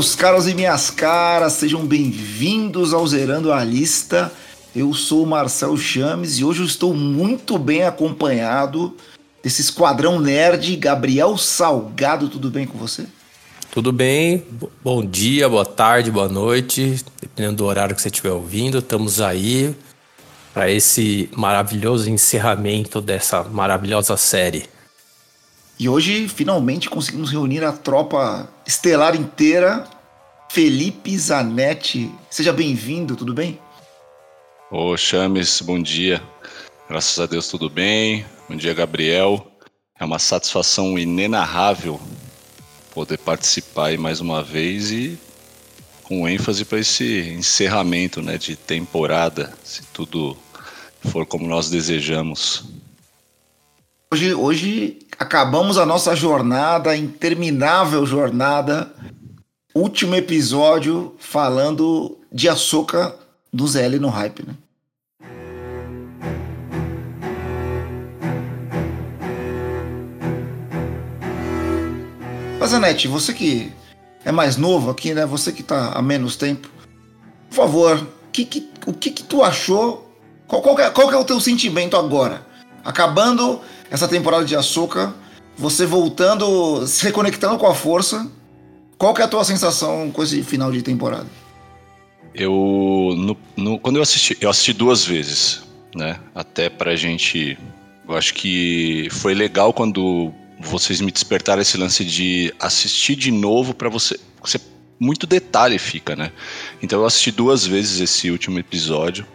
meus caros e minhas caras, sejam bem-vindos ao Zerando a Lista. Eu sou o Marcel Chames e hoje eu estou muito bem acompanhado desse esquadrão nerd, Gabriel Salgado. Tudo bem com você? Tudo bem, bom dia, boa tarde, boa noite, dependendo do horário que você estiver ouvindo, estamos aí para esse maravilhoso encerramento dessa maravilhosa série. E hoje finalmente conseguimos reunir a tropa estelar inteira. Felipe Zanetti, seja bem-vindo, tudo bem? Ô Chames, bom dia. Graças a Deus tudo bem. Bom dia, Gabriel. É uma satisfação inenarrável poder participar aí mais uma vez e com ênfase para esse encerramento né, de temporada, se tudo for como nós desejamos. Hoje, hoje acabamos a nossa jornada, interminável jornada. Último episódio falando de açúcar do ZL no hype, né? Mas, Anete, você que é mais novo aqui, né? Você que tá há menos tempo, por favor, que que, o que que tu achou? Qual, qual, é, qual é o teu sentimento agora? Acabando essa temporada de Açúcar, você voltando, se reconectando com a força. Qual que é a tua sensação com esse final de temporada? Eu, no, no, quando eu assisti, eu assisti duas vezes, né? Até pra gente, eu acho que foi legal quando vocês me despertaram esse lance de assistir de novo para você, você muito detalhe fica, né? Então eu assisti duas vezes esse último episódio.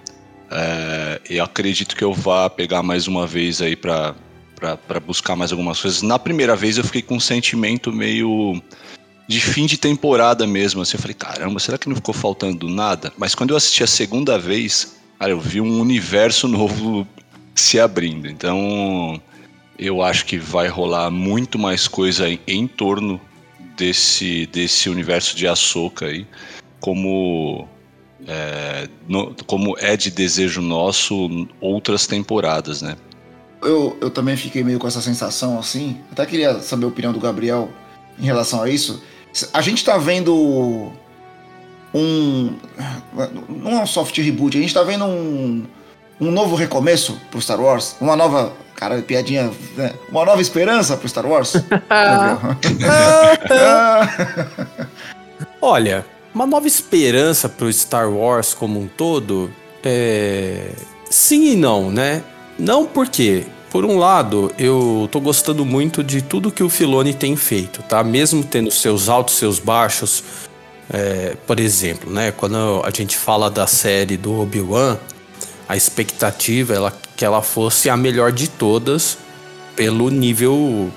É, eu acredito que eu vá pegar mais uma vez aí para para buscar mais algumas coisas. Na primeira vez eu fiquei com um sentimento meio de fim de temporada mesmo. Assim, eu falei, caramba, será que não ficou faltando nada? Mas quando eu assisti a segunda vez, cara, eu vi um universo novo se abrindo. Então, eu acho que vai rolar muito mais coisa em, em torno desse, desse universo de Ahsoka aí, como é, no, como é de desejo nosso outras temporadas, né? Eu, eu também fiquei meio com essa sensação assim. Até queria saber a opinião do Gabriel em relação a isso. A gente tá vendo um. Não é um soft reboot, a gente tá vendo um, um novo recomeço pro Star Wars. Uma nova. Cara, piadinha. Né? Uma nova esperança pro Star Wars. Olha, uma nova esperança pro Star Wars como um todo. É... Sim e não, né? Não porque por um lado, eu tô gostando muito de tudo que o Filoni tem feito, tá? Mesmo tendo seus altos, seus baixos. É, por exemplo, né? Quando a gente fala da série do Obi-Wan, a expectativa era que ela fosse a melhor de todas pelo nível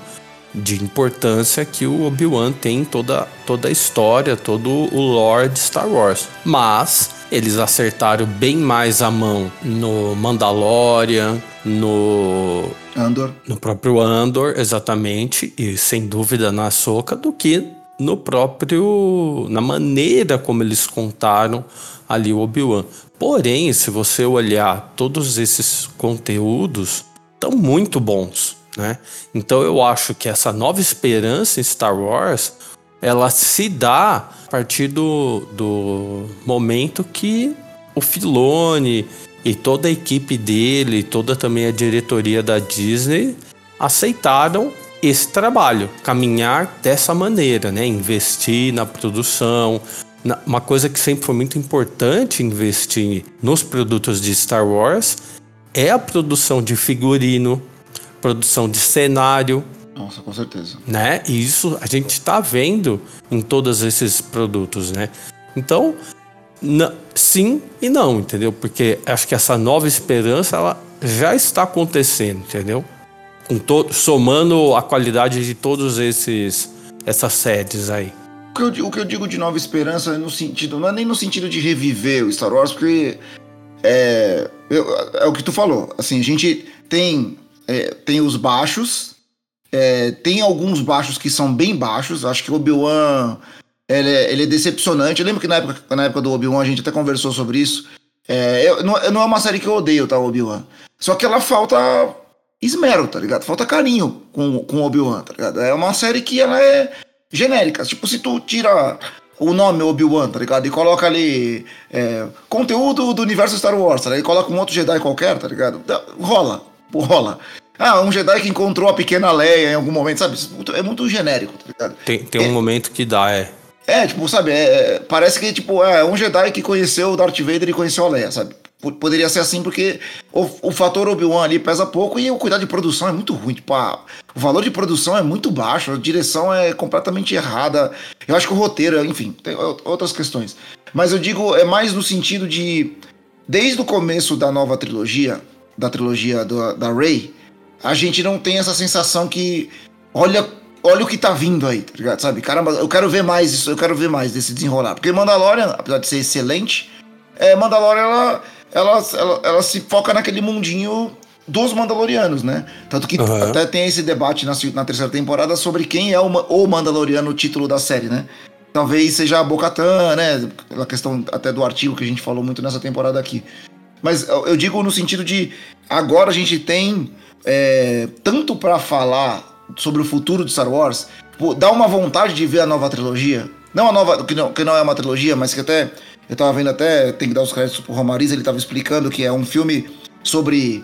de importância que o Obi-Wan tem em toda, toda a história, todo o lore de Star Wars. Mas eles acertaram bem mais a mão no Mandalorian, no Andor, no próprio Andor, exatamente, e sem dúvida na Soca do que no próprio na maneira como eles contaram ali o Obi-Wan. Porém, se você olhar todos esses conteúdos, estão muito bons, né? Então eu acho que essa nova esperança em Star Wars ela se dá a partir do, do momento que o Filone e toda a equipe dele, toda também a diretoria da Disney aceitaram esse trabalho, caminhar dessa maneira, né? Investir na produção, uma coisa que sempre foi muito importante investir nos produtos de Star Wars é a produção de figurino, produção de cenário, nossa, com certeza. Né? E isso a gente está vendo em todos esses produtos, né? Então, sim e não, entendeu? Porque acho que essa nova esperança ela já está acontecendo, entendeu? Somando a qualidade de todos esses essas séries aí. O que, eu, o que eu digo de nova esperança é no sentido, não é nem no sentido de reviver o Star Wars, porque é, é o que tu falou. Assim, a gente tem é, tem os baixos é, tem alguns baixos que são bem baixos. Acho que o Obi-Wan ele, é, ele, é decepcionante. Eu lembro que na época, na época do Obi-Wan a gente até conversou sobre isso. É, eu, não, não, é uma série que eu odeio, tá, Obi-Wan. Só que ela falta esmero, tá ligado? Falta carinho com, com Obi-Wan, tá ligado? É uma série que ela é genérica. Tipo, se tu tira o nome Obi-Wan, tá ligado? E coloca ali é, conteúdo do universo Star Wars, tá ligado? E coloca um outro Jedi qualquer, tá ligado? Rola, rola. Ah, um Jedi que encontrou a pequena Leia em algum momento, sabe? É muito genérico, tá ligado? Tem, tem um é, momento que dá, é. É, tipo, sabe, é, é parece que tipo, é um Jedi que conheceu o Darth Vader e conheceu a Leia, sabe? Poderia ser assim porque o, o fator Obi-Wan ali pesa pouco e o cuidado de produção é muito ruim. Tipo, a, o valor de produção é muito baixo, a direção é completamente errada. Eu acho que o roteiro, enfim, tem outras questões. Mas eu digo, é mais no sentido de. Desde o começo da nova trilogia, da trilogia do, da Rey, a gente não tem essa sensação que. Olha, olha o que tá vindo aí, tá ligado? Sabe? Caramba, eu quero ver mais isso, eu quero ver mais desse desenrolar. Porque Mandalorian, apesar de ser excelente, é, Mandalorian ela ela, ela, ela se foca naquele mundinho dos Mandalorianos, né? Tanto que uhum. até tem esse debate na, na, terceira temporada sobre quem é o, o Mandaloriano, o título da série, né? Talvez seja a Bocatan, né? A questão até do artigo que a gente falou muito nessa temporada aqui. Mas eu, eu digo no sentido de agora a gente tem é, tanto para falar sobre o futuro de Star Wars, dá uma vontade de ver a nova trilogia. Não a nova, que não, que não é uma trilogia, mas que até eu tava vendo até, tem que dar os créditos pro Romariz, ele tava explicando que é um filme sobre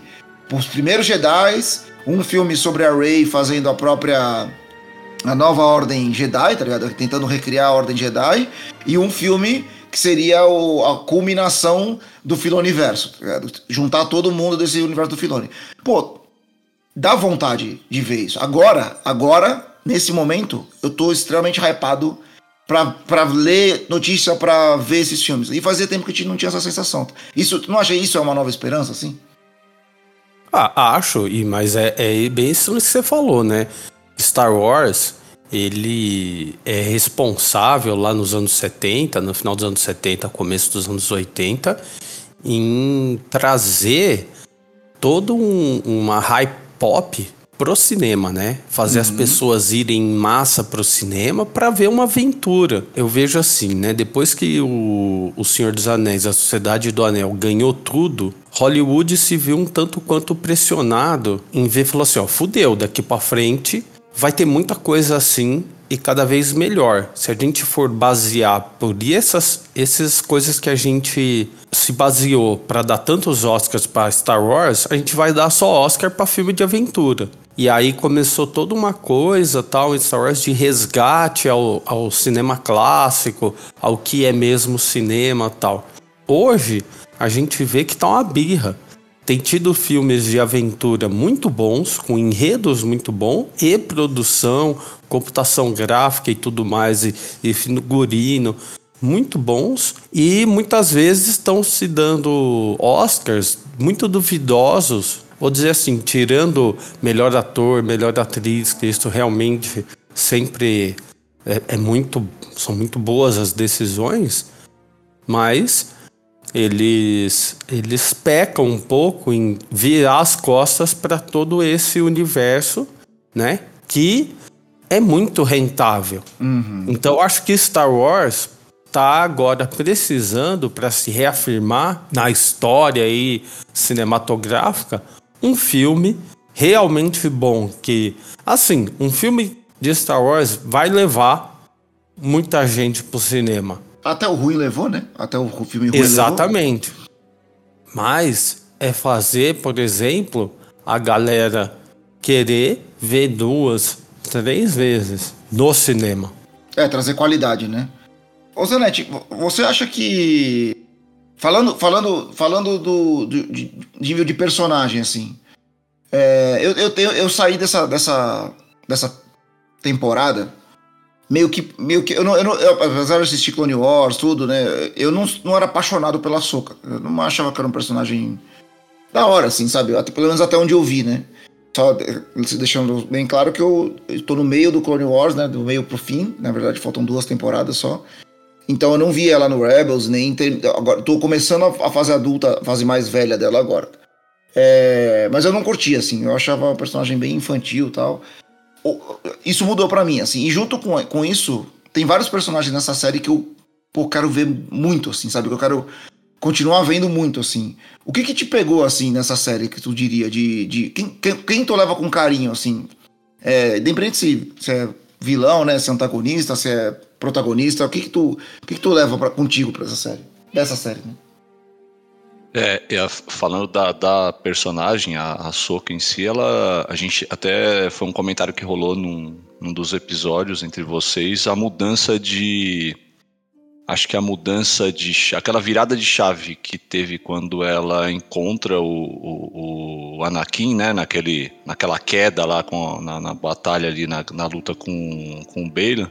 os primeiros Jedi, um filme sobre a Rey fazendo a própria a nova ordem Jedi, tá ligado? Tentando recriar a ordem Jedi, e um filme que seria o, a culminação do Filoniverso, tá ligado? Juntar todo mundo desse universo do Filone. Pô, dá vontade de ver isso. Agora, agora, nesse momento, eu tô extremamente hypado para ler notícia, para ver esses filmes. E fazia tempo que gente não tinha essa sensação. Isso, não acha isso é uma nova esperança, assim? Ah, acho, e mas é, é bem isso que você falou, né? Star Wars, ele é responsável lá nos anos 70, no final dos anos 70, começo dos anos 80, em trazer todo um, uma hype pop pro cinema, né? Fazer uhum. as pessoas irem em massa pro cinema para ver uma aventura. Eu vejo assim, né? Depois que o, o Senhor dos Anéis, a Sociedade do Anel ganhou tudo, Hollywood se viu um tanto quanto pressionado em ver, falou assim, ó, fudeu, daqui para frente vai ter muita coisa assim e cada vez melhor. Se a gente for basear por essas, essas coisas que a gente se baseou para dar tantos Oscars para Star Wars, a gente vai dar só Oscar para filme de aventura. E aí começou toda uma coisa, tal, em Star Wars, de resgate ao, ao cinema clássico, ao que é mesmo cinema, tal. Hoje, a gente vê que tá uma birra. Tem tido filmes de aventura muito bons, com enredos muito bons, e produção, computação gráfica e tudo mais, e, e figurino muito bons e muitas vezes estão se dando Oscars muito duvidosos. Vou dizer assim, tirando melhor ator, melhor atriz, que isso realmente sempre é, é muito, são muito boas as decisões, mas eles eles pecam um pouco em virar as costas para todo esse universo, né? Que é muito rentável. Uhum. Então acho que Star Wars está agora precisando para se reafirmar na história aí cinematográfica um filme realmente bom que assim, um filme de Star Wars vai levar muita gente pro cinema. Até o ruim levou, né? Até o filme ruim Exatamente. Levou. Mas é fazer, por exemplo, a galera querer ver duas, três vezes no cinema. É, trazer qualidade, né? Ô Zanetti, você acha que Falando, falando, falando do, do de, nível de personagem, assim. É, eu, eu, tenho, eu saí dessa, dessa, dessa temporada meio que. Meio que eu não, eu não, eu, apesar de assistir Clone Wars, tudo, né? Eu não, não era apaixonado pela Soca. Eu não achava que era um personagem da hora, assim, sabe? Até, pelo menos até onde eu vi, né? Só deixando bem claro que eu estou no meio do Clone Wars, né? Do meio pro fim. Na verdade, faltam duas temporadas só. Então eu não vi ela no Rebels, nem. Ter, agora, tô começando a, fase adulta, a fase mais velha dela agora. É, mas eu não curti, assim. Eu achava a personagem bem infantil tal. Isso mudou para mim, assim. E junto com, com isso, tem vários personagens nessa série que eu pô, quero ver muito, assim, sabe? Que eu quero continuar vendo muito, assim. O que que te pegou, assim, nessa série que tu diria? De, de quem, quem, quem tu leva com carinho, assim? É, independente se, se é vilão, né? Se é antagonista, se é protagonista? O que que tu, o que que tu leva pra, contigo pra essa série? Dessa série, né? É, falando da, da personagem, a, a Soka em si, ela. A gente até foi um comentário que rolou num, num dos episódios entre vocês, a mudança de. Acho que a mudança de. aquela virada de chave que teve quando ela encontra o, o, o Anakin, né? Naquele, naquela queda lá com, na, na batalha ali, na, na luta com, com o Balan.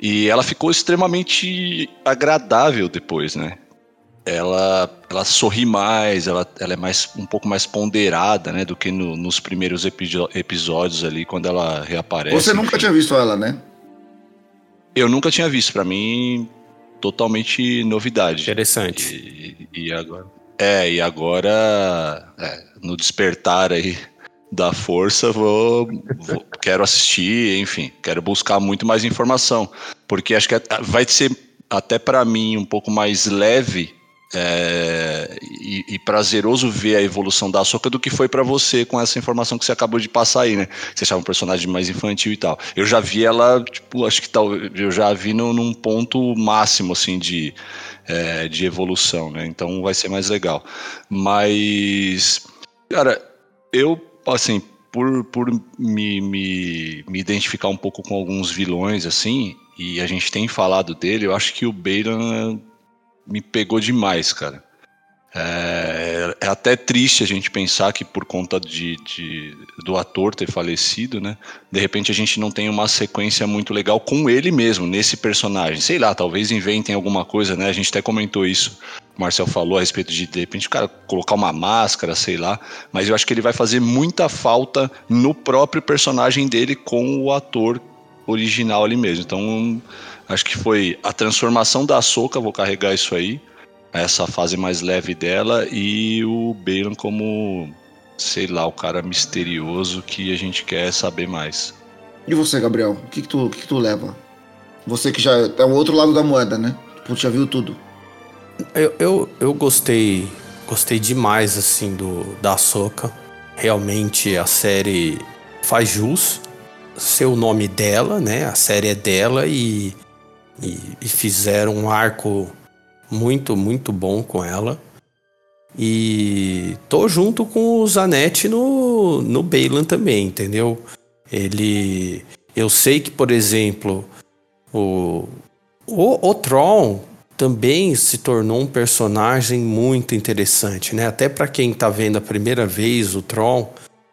E ela ficou extremamente agradável depois, né? Ela, ela sorri mais, ela, ela é mais um pouco mais ponderada, né, do que no, nos primeiros episódios ali, quando ela reaparece. Você nunca tinha visto ela, né? Eu nunca tinha visto, para mim, totalmente novidade. Interessante. E, e agora... É, e agora, é, no despertar aí da força, vou, vou, quero assistir, enfim, quero buscar muito mais informação, porque acho que é, vai ser até para mim um pouco mais leve é, e, e, prazeroso ver a evolução da Soca do que foi para você com essa informação que você acabou de passar aí, né? Você achava um personagem mais infantil e tal. Eu já vi ela, tipo, acho que tal, eu já vi no, num ponto máximo, assim, de, é, de evolução, né? Então vai ser mais legal. Mas, cara, eu, assim, por, por me, me, me identificar um pouco com alguns vilões, assim, e a gente tem falado dele, eu acho que o Beiran me pegou demais, cara. É, é, até triste a gente pensar que por conta de, de, do ator ter falecido, né? De repente a gente não tem uma sequência muito legal com ele mesmo, nesse personagem. Sei lá, talvez inventem alguma coisa, né? A gente até comentou isso. O Marcel falou a respeito de, de repente, cara colocar uma máscara, sei lá. Mas eu acho que ele vai fazer muita falta no próprio personagem dele com o ator original ali mesmo. Então Acho que foi a transformação da Soca, vou carregar isso aí, essa fase mais leve dela, e o Balan como, sei lá, o cara misterioso que a gente quer saber mais. E você, Gabriel? O que, que, tu, que, que tu leva? Você que já é o outro lado da moeda, né? Tu já viu tudo. Eu, eu, eu gostei gostei demais assim do da Soca. Realmente a série faz jus ser o nome dela, né? A série é dela e e, e fizeram um arco muito, muito bom com ela. E tô junto com o Zanetti no, no Bailan também, entendeu? Ele. Eu sei que, por exemplo, o, o, o Tron também se tornou um personagem muito interessante, né? Até para quem tá vendo a primeira vez o Tron,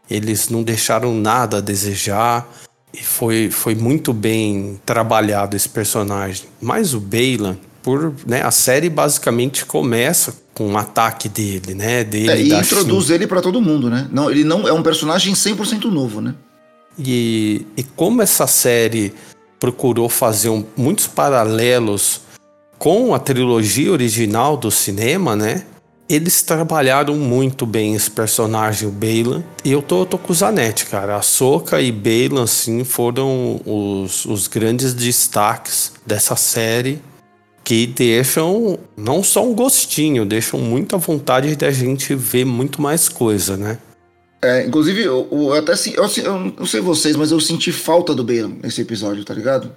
eles não deixaram nada a desejar. E foi, foi muito bem trabalhado esse personagem. Mas o Bailan, por, né, a série basicamente começa com um ataque dele, né? Dele, é, e introduz ele para todo mundo, né? Não, ele não é um personagem 100% novo, né? E, e como essa série procurou fazer um, muitos paralelos com a trilogia original do cinema, né? Eles trabalharam muito bem esse personagem, o Bailan. E eu tô, tô com o Zanetti, cara. A Soca e Bailan, assim, foram os, os grandes destaques dessa série que deixam não só um gostinho, deixam muita vontade de a gente ver muito mais coisa, né? É, inclusive, eu, eu até eu, eu não sei vocês, mas eu senti falta do Bailan nesse episódio, tá ligado?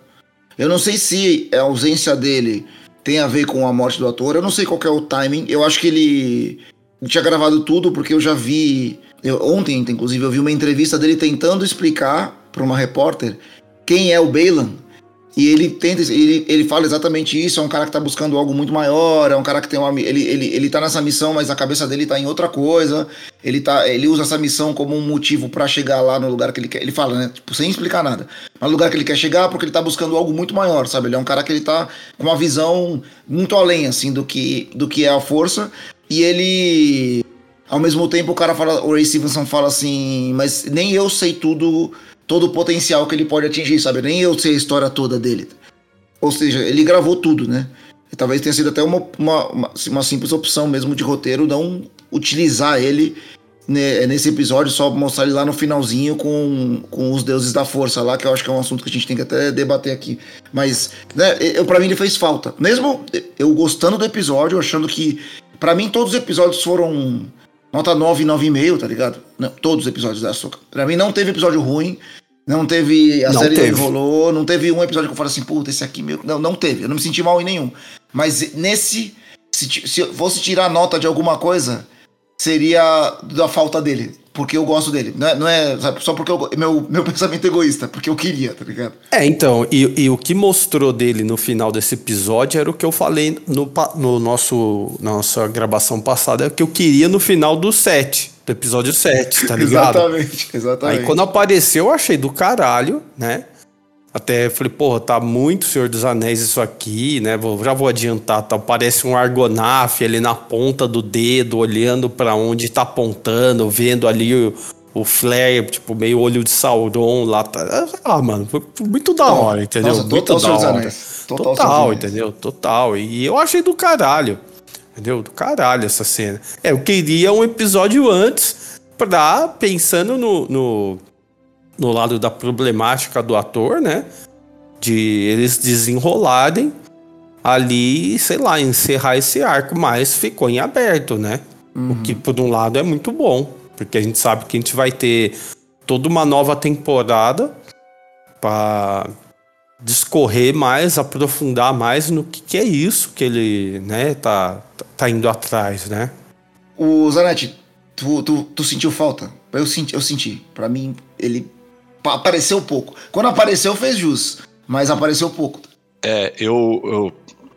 Eu não sei se a ausência dele tem a ver com a morte do ator. Eu não sei qual é o timing. Eu acho que ele tinha gravado tudo porque eu já vi. Eu, ontem, inclusive, eu vi uma entrevista dele tentando explicar para uma repórter quem é o Balan. E ele tenta, ele, ele fala exatamente isso, é um cara que tá buscando algo muito maior, é um cara que tem uma. Ele, ele, ele tá nessa missão, mas a cabeça dele tá em outra coisa. Ele, tá, ele usa essa missão como um motivo para chegar lá no lugar que ele quer. Ele fala, né? Tipo, sem explicar nada. No lugar que ele quer chegar, porque ele tá buscando algo muito maior, sabe? Ele é um cara que ele tá com uma visão muito além, assim, do que, do que é a força. E ele. Ao mesmo tempo, o cara fala. O Ray Stevenson fala assim, mas nem eu sei tudo todo o potencial que ele pode atingir, sabe? Nem eu sei a história toda dele. Ou seja, ele gravou tudo, né? E talvez tenha sido até uma, uma, uma, uma simples opção mesmo de roteiro não utilizar ele né, nesse episódio, só mostrar ele lá no finalzinho com, com os deuses da força lá, que eu acho que é um assunto que a gente tem que até debater aqui. Mas, né, eu, pra mim ele fez falta. Mesmo eu gostando do episódio, achando que. para mim todos os episódios foram nota 9, 9,5, tá ligado? Não, todos os episódios da Açúcar. Pra mim não teve episódio ruim. Não teve. A Não série teve. enrolou, não teve um episódio que eu falei assim, puta, esse aqui meu. Não, não teve. Eu não me senti mal em nenhum. Mas nesse. Se, se eu fosse tirar nota de alguma coisa, seria da falta dele. Porque eu gosto dele. Não é, não é sabe, só porque eu, meu, meu pensamento egoísta, porque eu queria, tá ligado? É, então, e, e o que mostrou dele no final desse episódio era o que eu falei no, no nosso na nossa gravação passada, é o que eu queria no final do 7, do episódio 7, tá ligado? Exatamente, exatamente. Aí quando apareceu, eu achei do caralho, né? Até falei, porra, tá muito Senhor dos Anéis isso aqui, né? Vou, já vou adiantar, tá? Parece um argonafe ali na ponta do dedo, olhando pra onde tá apontando, vendo ali o, o flare, tipo, meio olho de Sauron lá. Tá. Ah, mano, foi muito da hora, entendeu? Nossa, muito total da hora. Total, Total entendeu? Total. E eu achei do caralho. Entendeu? Do caralho essa cena. É, eu queria um episódio antes pra, pensando no, no, no lado da problemática do ator, né? De eles desenrolarem ali, sei lá, encerrar esse arco, mas ficou em aberto, né? O que, por um lado, é muito bom, porque a gente sabe que a gente vai ter toda uma nova temporada para discorrer mais, aprofundar mais no que, que é isso que ele, né, tá, tá indo atrás, né? O Zanetti, tu, tu, tu sentiu falta? Eu senti, eu senti. Pra mim, ele pa- apareceu pouco. Quando apareceu, fez jus. Mas apareceu pouco. É, eu, eu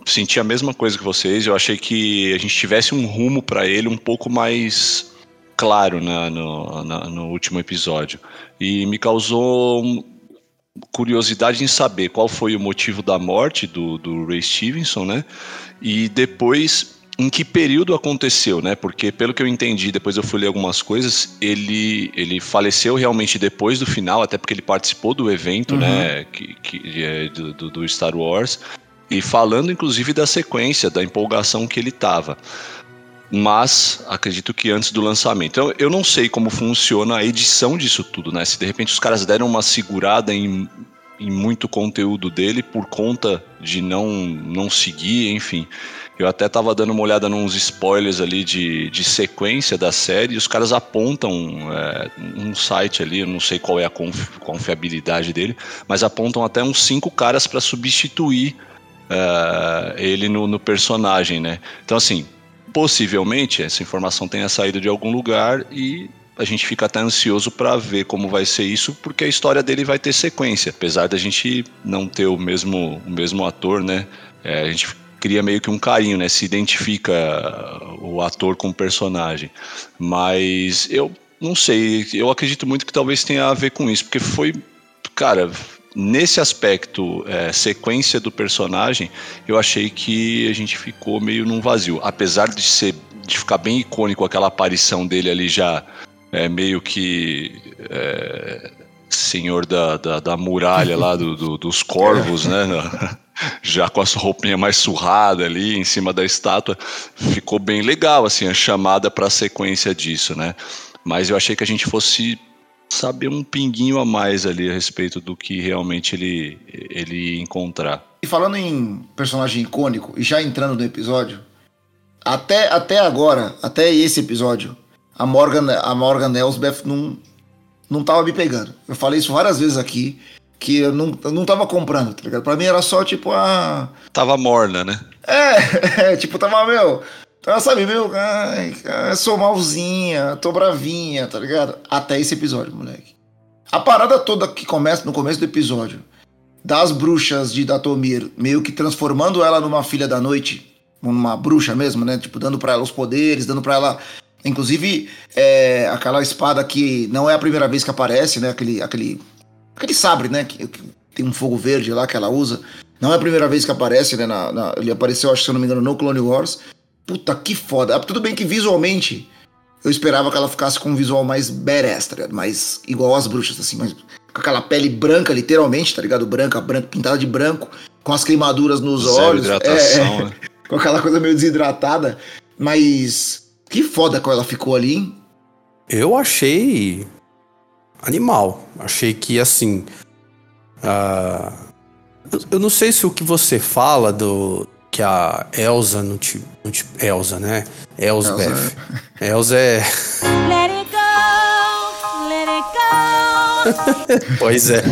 senti a mesma coisa que vocês. Eu achei que a gente tivesse um rumo pra ele um pouco mais claro na- no, na- no último episódio. E me causou curiosidade em saber qual foi o motivo da morte do, do Ray Stevenson, né? E depois em que período aconteceu, né? Porque pelo que eu entendi, depois eu fui ler algumas coisas, ele, ele faleceu realmente depois do final, até porque ele participou do evento, né? Que, que é do, do- do Star Wars. E falando inclusive da sequência, da empolgação que ele tava. Mas acredito que antes do lançamento. Então, eu não sei como funciona a edição disso tudo, né? Se de repente os caras deram uma segurada em, em muito conteúdo dele por conta de não, não seguir, enfim. Eu até tava dando uma olhada nos spoilers ali de, de sequência da série e os caras apontam é, um site ali, eu não sei qual é a confi- confiabilidade dele, mas apontam até uns cinco caras para substituir é, ele no, no personagem, né? Então, assim, possivelmente essa informação tenha saído de algum lugar e a gente fica até ansioso para ver como vai ser isso, porque a história dele vai ter sequência, apesar da gente não ter o mesmo, o mesmo ator, né? É, a gente cria meio que um carinho, né? Se identifica o ator com o personagem. Mas eu não sei, eu acredito muito que talvez tenha a ver com isso, porque foi, cara, nesse aspecto, é, sequência do personagem, eu achei que a gente ficou meio num vazio. Apesar de ser de ficar bem icônico aquela aparição dele ali já é, meio que é, senhor da, da, da muralha lá do, do- dos corvos, né? Já com a sua roupinha mais surrada ali em cima da estátua, ficou bem legal assim a chamada para a sequência disso, né? Mas eu achei que a gente fosse saber um pinguinho a mais ali a respeito do que realmente ele, ele encontrar. E falando em personagem icônico, e já entrando no episódio, até, até agora, até esse episódio, a Morgan, a Morgan Elsbeth não, não tava me pegando. Eu falei isso várias vezes aqui, que eu não, eu não tava comprando, tá ligado? Pra mim era só tipo a. Tava morna, né? É, é, tipo, tava, meu. Tava, sabe, meu, ai, sou malzinha, tô bravinha, tá ligado? Até esse episódio, moleque. A parada toda que começa no começo do episódio, das bruxas de Datomir, meio que transformando ela numa filha da noite, numa bruxa mesmo, né? Tipo, dando pra ela os poderes, dando pra ela. Inclusive, é, aquela espada que não é a primeira vez que aparece, né? Aquele, aquele, aquele sabre, né? Que, que tem um fogo verde lá que ela usa. Não é a primeira vez que aparece, né? na- na- ele apareceu, acho que se eu não me engano, no Clone Wars. Puta, que foda. Ah, Tudo bem que visualmente eu esperava que ela ficasse com um visual mais badass, tá ligado? Mais igual às bruxas, assim, mas com aquela pele branca, literalmente, tá ligado? Branca, branca, pintada de branco, com as queimaduras nos Zero olhos. hidratação, é, é, né? com aquela coisa meio desidratada. Mas que foda como ela ficou ali, hein? Eu achei animal. Achei que assim. ah, eu, eu não sei se o que você fala do que a Elsa não te, não te Elsa, né? Elsbeth. Elsa é Let it go, let it go, pois é.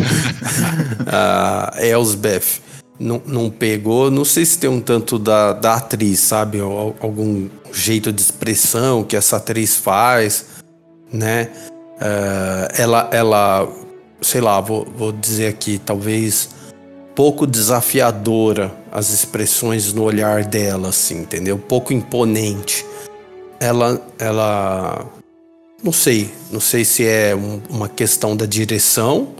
A Elsbeth não, não pegou. Não sei se tem um tanto da, da atriz, sabe? Algum jeito de expressão que essa atriz faz, né? Uh, ela, ela, sei lá, vou, vou dizer aqui, talvez pouco desafiadora as expressões no olhar dela, assim, entendeu? Pouco imponente. Ela, ela, não sei, não sei se é um, uma questão da direção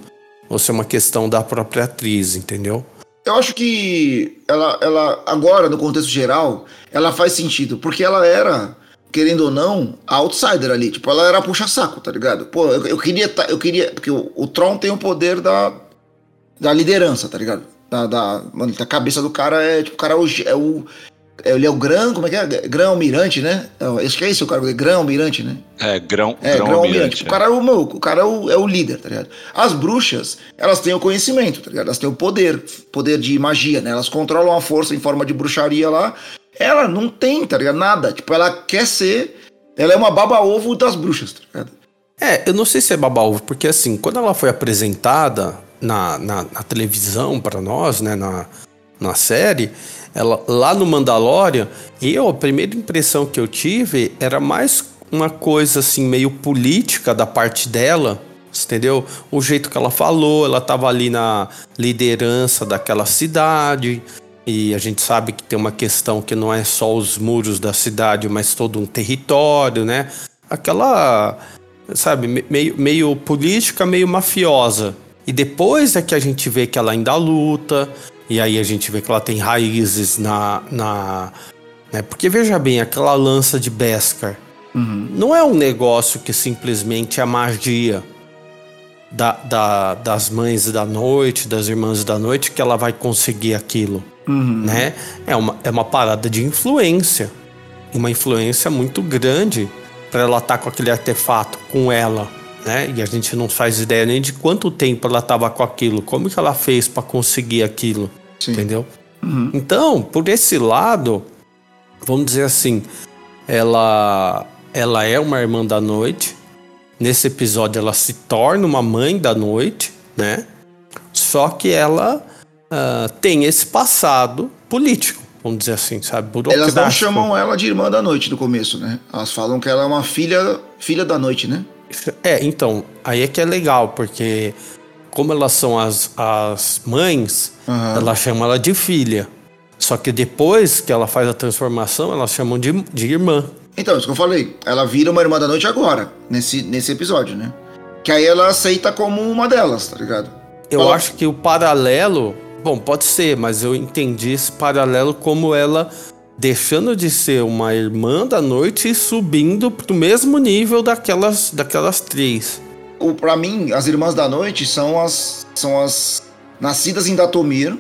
ou se é uma questão da própria atriz, entendeu? Eu acho que ela, ela agora, no contexto geral, ela faz sentido, porque ela era, querendo ou não, a outsider ali. Tipo, ela era puxa-saco, tá ligado? Pô, eu, eu queria. Eu queria. Porque o, o Tron tem o poder da, da liderança, tá ligado? Da, da, mano, a cabeça do cara é, tipo, o cara é o, é o, é, ele é o grão, como é que é? Grão almirante, né? Acho que é isso o cara, grão almirante, né? É, grão, é, grão, grão almirante. É. O cara, é o, meu, o, cara é, o, é o líder, tá ligado? As bruxas, elas têm o conhecimento, tá ligado? Elas têm o poder, poder de magia, né? Elas controlam a força em forma de bruxaria lá. Ela não tem, tá ligado? Nada. Tipo, ela quer ser. Ela é uma baba-ovo das bruxas, tá ligado? É, eu não sei se é baba-ovo, porque assim, quando ela foi apresentada na, na, na televisão para nós, né? Na, na série ela, lá no Mandalorian, eu, a primeira impressão que eu tive era mais uma coisa assim, meio política da parte dela, entendeu? O jeito que ela falou, ela estava ali na liderança daquela cidade, e a gente sabe que tem uma questão que não é só os muros da cidade, mas todo um território, né? Aquela, sabe, meio, meio política, meio mafiosa. E depois é que a gente vê que ela ainda luta, e aí a gente vê que ela tem raízes na. na né? Porque veja bem, aquela lança de Beskar uhum. não é um negócio que simplesmente é magia da, da, das mães da noite, das irmãs da noite, que ela vai conseguir aquilo. Uhum. Né? É, uma, é uma parada de influência. Uma influência muito grande para ela estar tá com aquele artefato com ela. Né? E a gente não faz ideia nem de quanto tempo ela estava com aquilo, como que ela fez para conseguir aquilo. Sim. Entendeu? Uhum. Então, por esse lado, vamos dizer assim, ela, ela é uma irmã da noite. Nesse episódio, ela se torna uma mãe da noite, né? Só que ela uh, tem esse passado político, vamos dizer assim, sabe? Elas não chamam ela de irmã da noite no começo, né? Elas falam que ela é uma filha, filha da noite, né? É, então, aí é que é legal, porque como elas são as, as mães, uhum. ela chama ela de filha. Só que depois que ela faz a transformação, elas chamam de, de irmã. Então, isso que eu falei. Ela vira uma irmã da noite agora, nesse, nesse episódio, né? Que aí ela aceita como uma delas, tá ligado? Eu Fala... acho que o paralelo. Bom, pode ser, mas eu entendi esse paralelo como ela deixando de ser uma irmã da noite e subindo pro mesmo nível daquelas, daquelas três para mim, as Irmãs da Noite são as, são as nascidas em Datomir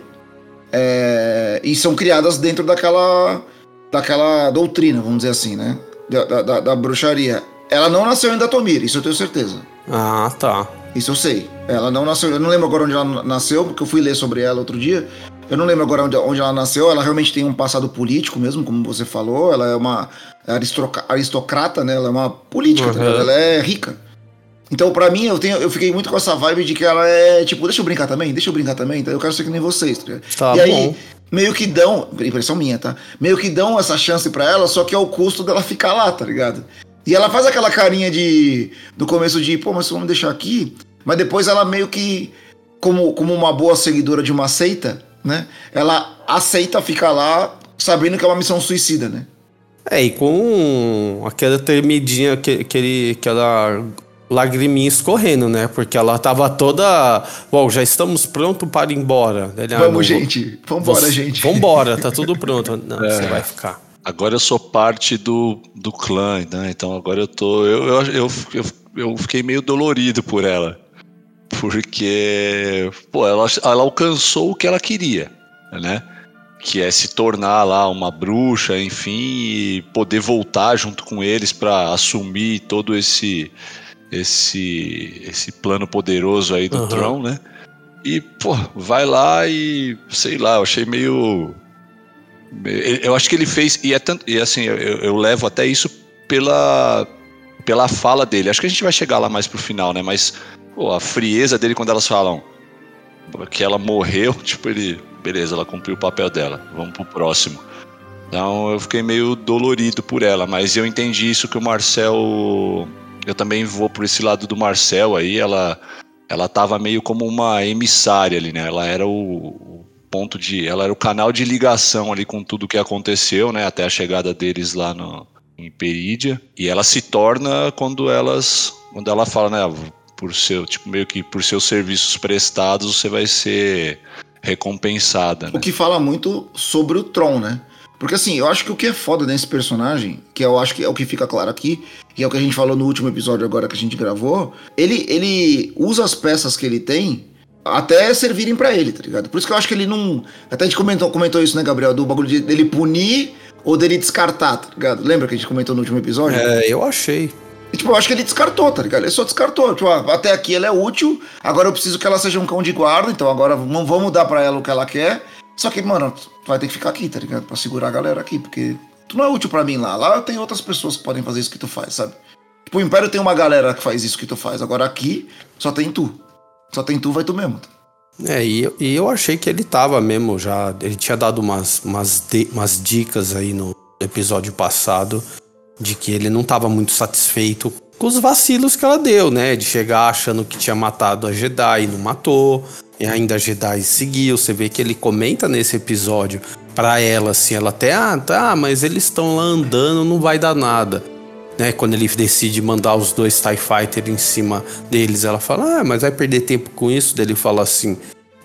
é, e são criadas dentro daquela, daquela doutrina, vamos dizer assim, né? Da, da, da, bruxaria. Ela não nasceu em Datomir, isso eu tenho certeza. Ah, tá. Isso eu sei. Ela não nasceu, eu não lembro agora onde ela nasceu, porque eu fui ler sobre ela outro dia. Eu não lembro agora onde, onde ela nasceu. Ela realmente tem um passado político mesmo, como você falou. Ela é uma aristocrata, né? Ela é uma política, tá uhum. ela é rica. Então, para mim, eu, tenho, eu fiquei muito com essa vibe de que ela é tipo, deixa eu brincar também, deixa eu brincar também, então eu quero ser que nem vocês. Tá, tá e bom. aí, meio que dão, impressão minha, tá? Meio que dão essa chance para ela, só que é o custo dela ficar lá, tá ligado? E ela faz aquela carinha de. do começo de, pô, mas vamos deixar aqui. Mas depois ela meio que, como, como uma boa seguidora de uma seita, né? Ela aceita ficar lá sabendo que é uma missão suicida, né? É, e com aquela termidinha que, que, ele, que ela lagriminha escorrendo, né? Porque ela tava toda. Bom, já estamos prontos para ir embora. Ele, Vamos, ah, gente. Vambora, você... gente. Vambora, tá tudo pronto. Não, é. você vai ficar. Agora eu sou parte do, do clã, né? Então agora eu tô. Eu, eu, eu, eu, eu fiquei meio dolorido por ela. Porque, pô, ela, ela alcançou o que ela queria, né? que é se tornar lá uma bruxa, enfim, e poder voltar junto com eles para assumir todo esse esse esse plano poderoso aí do uhum. Tron, né? E, pô, vai lá e sei lá, eu achei meio eu acho que ele fez e é tanto e assim, eu, eu levo até isso pela pela fala dele. Acho que a gente vai chegar lá mais pro final, né? Mas pô, a frieza dele quando elas falam que ela morreu, tipo, ele, beleza, ela cumpriu o papel dela, vamos pro próximo. Então eu fiquei meio dolorido por ela, mas eu entendi isso que o Marcel. Eu também vou por esse lado do Marcel aí, ela ela tava meio como uma emissária ali, né? Ela era o, o ponto de. Ela era o canal de ligação ali com tudo que aconteceu, né? Até a chegada deles lá no, em Perídia. E ela se torna quando elas. Quando ela fala, né? Por seu, tipo, meio que por seus serviços prestados, você vai ser recompensada. Né? O que fala muito sobre o Tron, né? Porque assim, eu acho que o que é foda nesse personagem, que eu acho que é o que fica claro aqui, que é o que a gente falou no último episódio agora que a gente gravou, ele, ele usa as peças que ele tem até servirem para ele, tá ligado? Por isso que eu acho que ele não. Até a gente comentou, comentou isso, né, Gabriel? Do bagulho de, dele punir ou dele descartar, tá ligado? Lembra que a gente comentou no último episódio? É, eu achei. E, tipo, eu acho que ele descartou, tá ligado? Ele só descartou. Tipo, ah, até aqui ela é útil, agora eu preciso que ela seja um cão de guarda, então agora não vamos dar para ela o que ela quer. Só que, mano, vai ter que ficar aqui, tá ligado? Pra segurar a galera aqui, porque tu não é útil para mim lá. Lá tem outras pessoas que podem fazer isso que tu faz, sabe? Tipo, o Império tem uma galera que faz isso que tu faz. Agora aqui só tem tu. Só tem tu, vai tu mesmo. É, e eu, e eu achei que ele tava mesmo já. Ele tinha dado umas, umas, de, umas dicas aí no episódio passado de que ele não tava muito satisfeito com os vacilos que ela deu, né? De chegar achando que tinha matado a Jedi e não matou. E ainda a Jedi seguiu. Você vê que ele comenta nesse episódio para ela, assim, ela até, ah, tá, mas eles estão lá andando, não vai dar nada. Né, quando ele decide mandar os dois TIE Fighter em cima deles, ela fala: Ah, mas vai perder tempo com isso? Daí ele fala assim: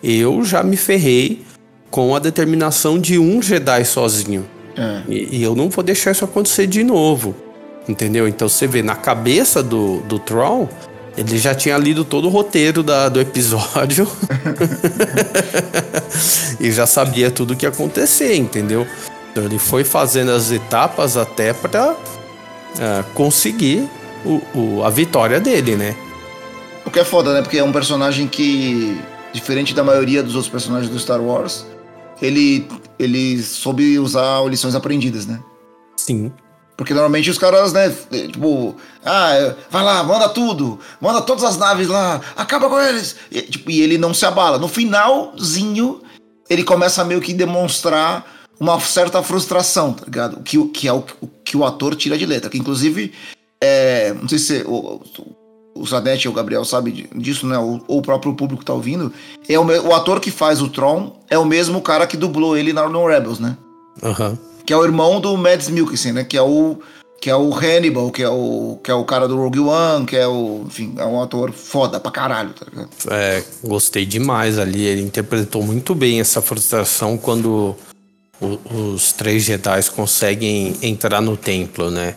Eu já me ferrei com a determinação de um Jedi sozinho. É. E, e, eu não vou deixar isso acontecer de novo. Entendeu? Então você vê, na cabeça do, do Troll, ele já tinha lido todo o roteiro da, do episódio e já sabia tudo o que ia acontecer, entendeu? Então ele foi fazendo as etapas até para uh, conseguir o, o, a vitória dele, né? O que é foda, né? Porque é um personagem que, diferente da maioria dos outros personagens do Star Wars, ele, ele soube usar lições aprendidas, né? Sim. Porque normalmente os caras, né, tipo, ah, vai lá, manda tudo, manda todas as naves lá, acaba com eles. E, tipo, e ele não se abala. No finalzinho, ele começa a meio que demonstrar uma certa frustração, tá ligado? Que, que é o, o que o ator tira de letra. Que inclusive, é, não sei se o, o Zanetti ou o Gabriel sabe disso, né? Ou, ou, o próprio público tá ouvindo. É o, o ator que faz o Tron é o mesmo cara que dublou ele na, no Rebels, né? Uhum. Que é o irmão do Mads Mikkelsen, né? Que é o que é o Hannibal, que é o, que é o cara do Rogue One, que é o. Enfim, é um ator foda pra caralho, tá ligado? É, gostei demais ali. Ele interpretou muito bem essa frustração quando o, os três Jedi conseguem entrar no templo, né?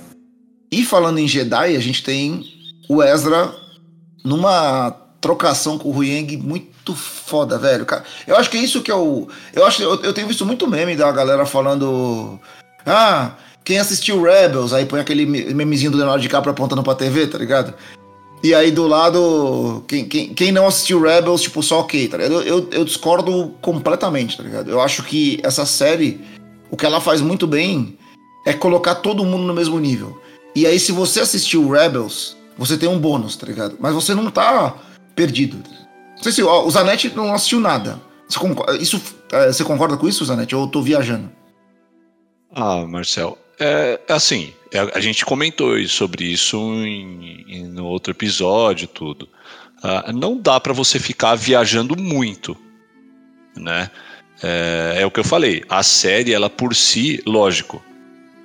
E falando em Jedi, a gente tem o Ezra numa trocação com o Huyang muito foda, velho. Eu acho que é isso que é o. Eu acho eu, eu tenho visto muito meme da galera falando. Ah, quem assistiu Rebels, aí põe aquele memezinho do Leonardo DiCaprio apontando pra TV, tá ligado? E aí do lado, quem, quem, quem não assistiu Rebels, tipo, só ok, tá ligado? Eu, eu, discordo completamente, tá ligado? Eu acho que essa série, o que ela faz muito bem é colocar todo mundo no mesmo nível. E aí, se você assistiu Rebels, você tem um bônus, tá ligado? Mas você não tá perdido. Não sei se ó, o Zanetti não assistiu nada. Você concorda, isso, é, você concorda com isso, Zanetti? Ou eu tô viajando? Ah, Marcel, é, é assim, é, a gente comentou sobre isso em, em, no outro episódio, tudo. Uh, não dá para você ficar viajando muito, né? É, é, o que eu falei. A série, ela por si, lógico,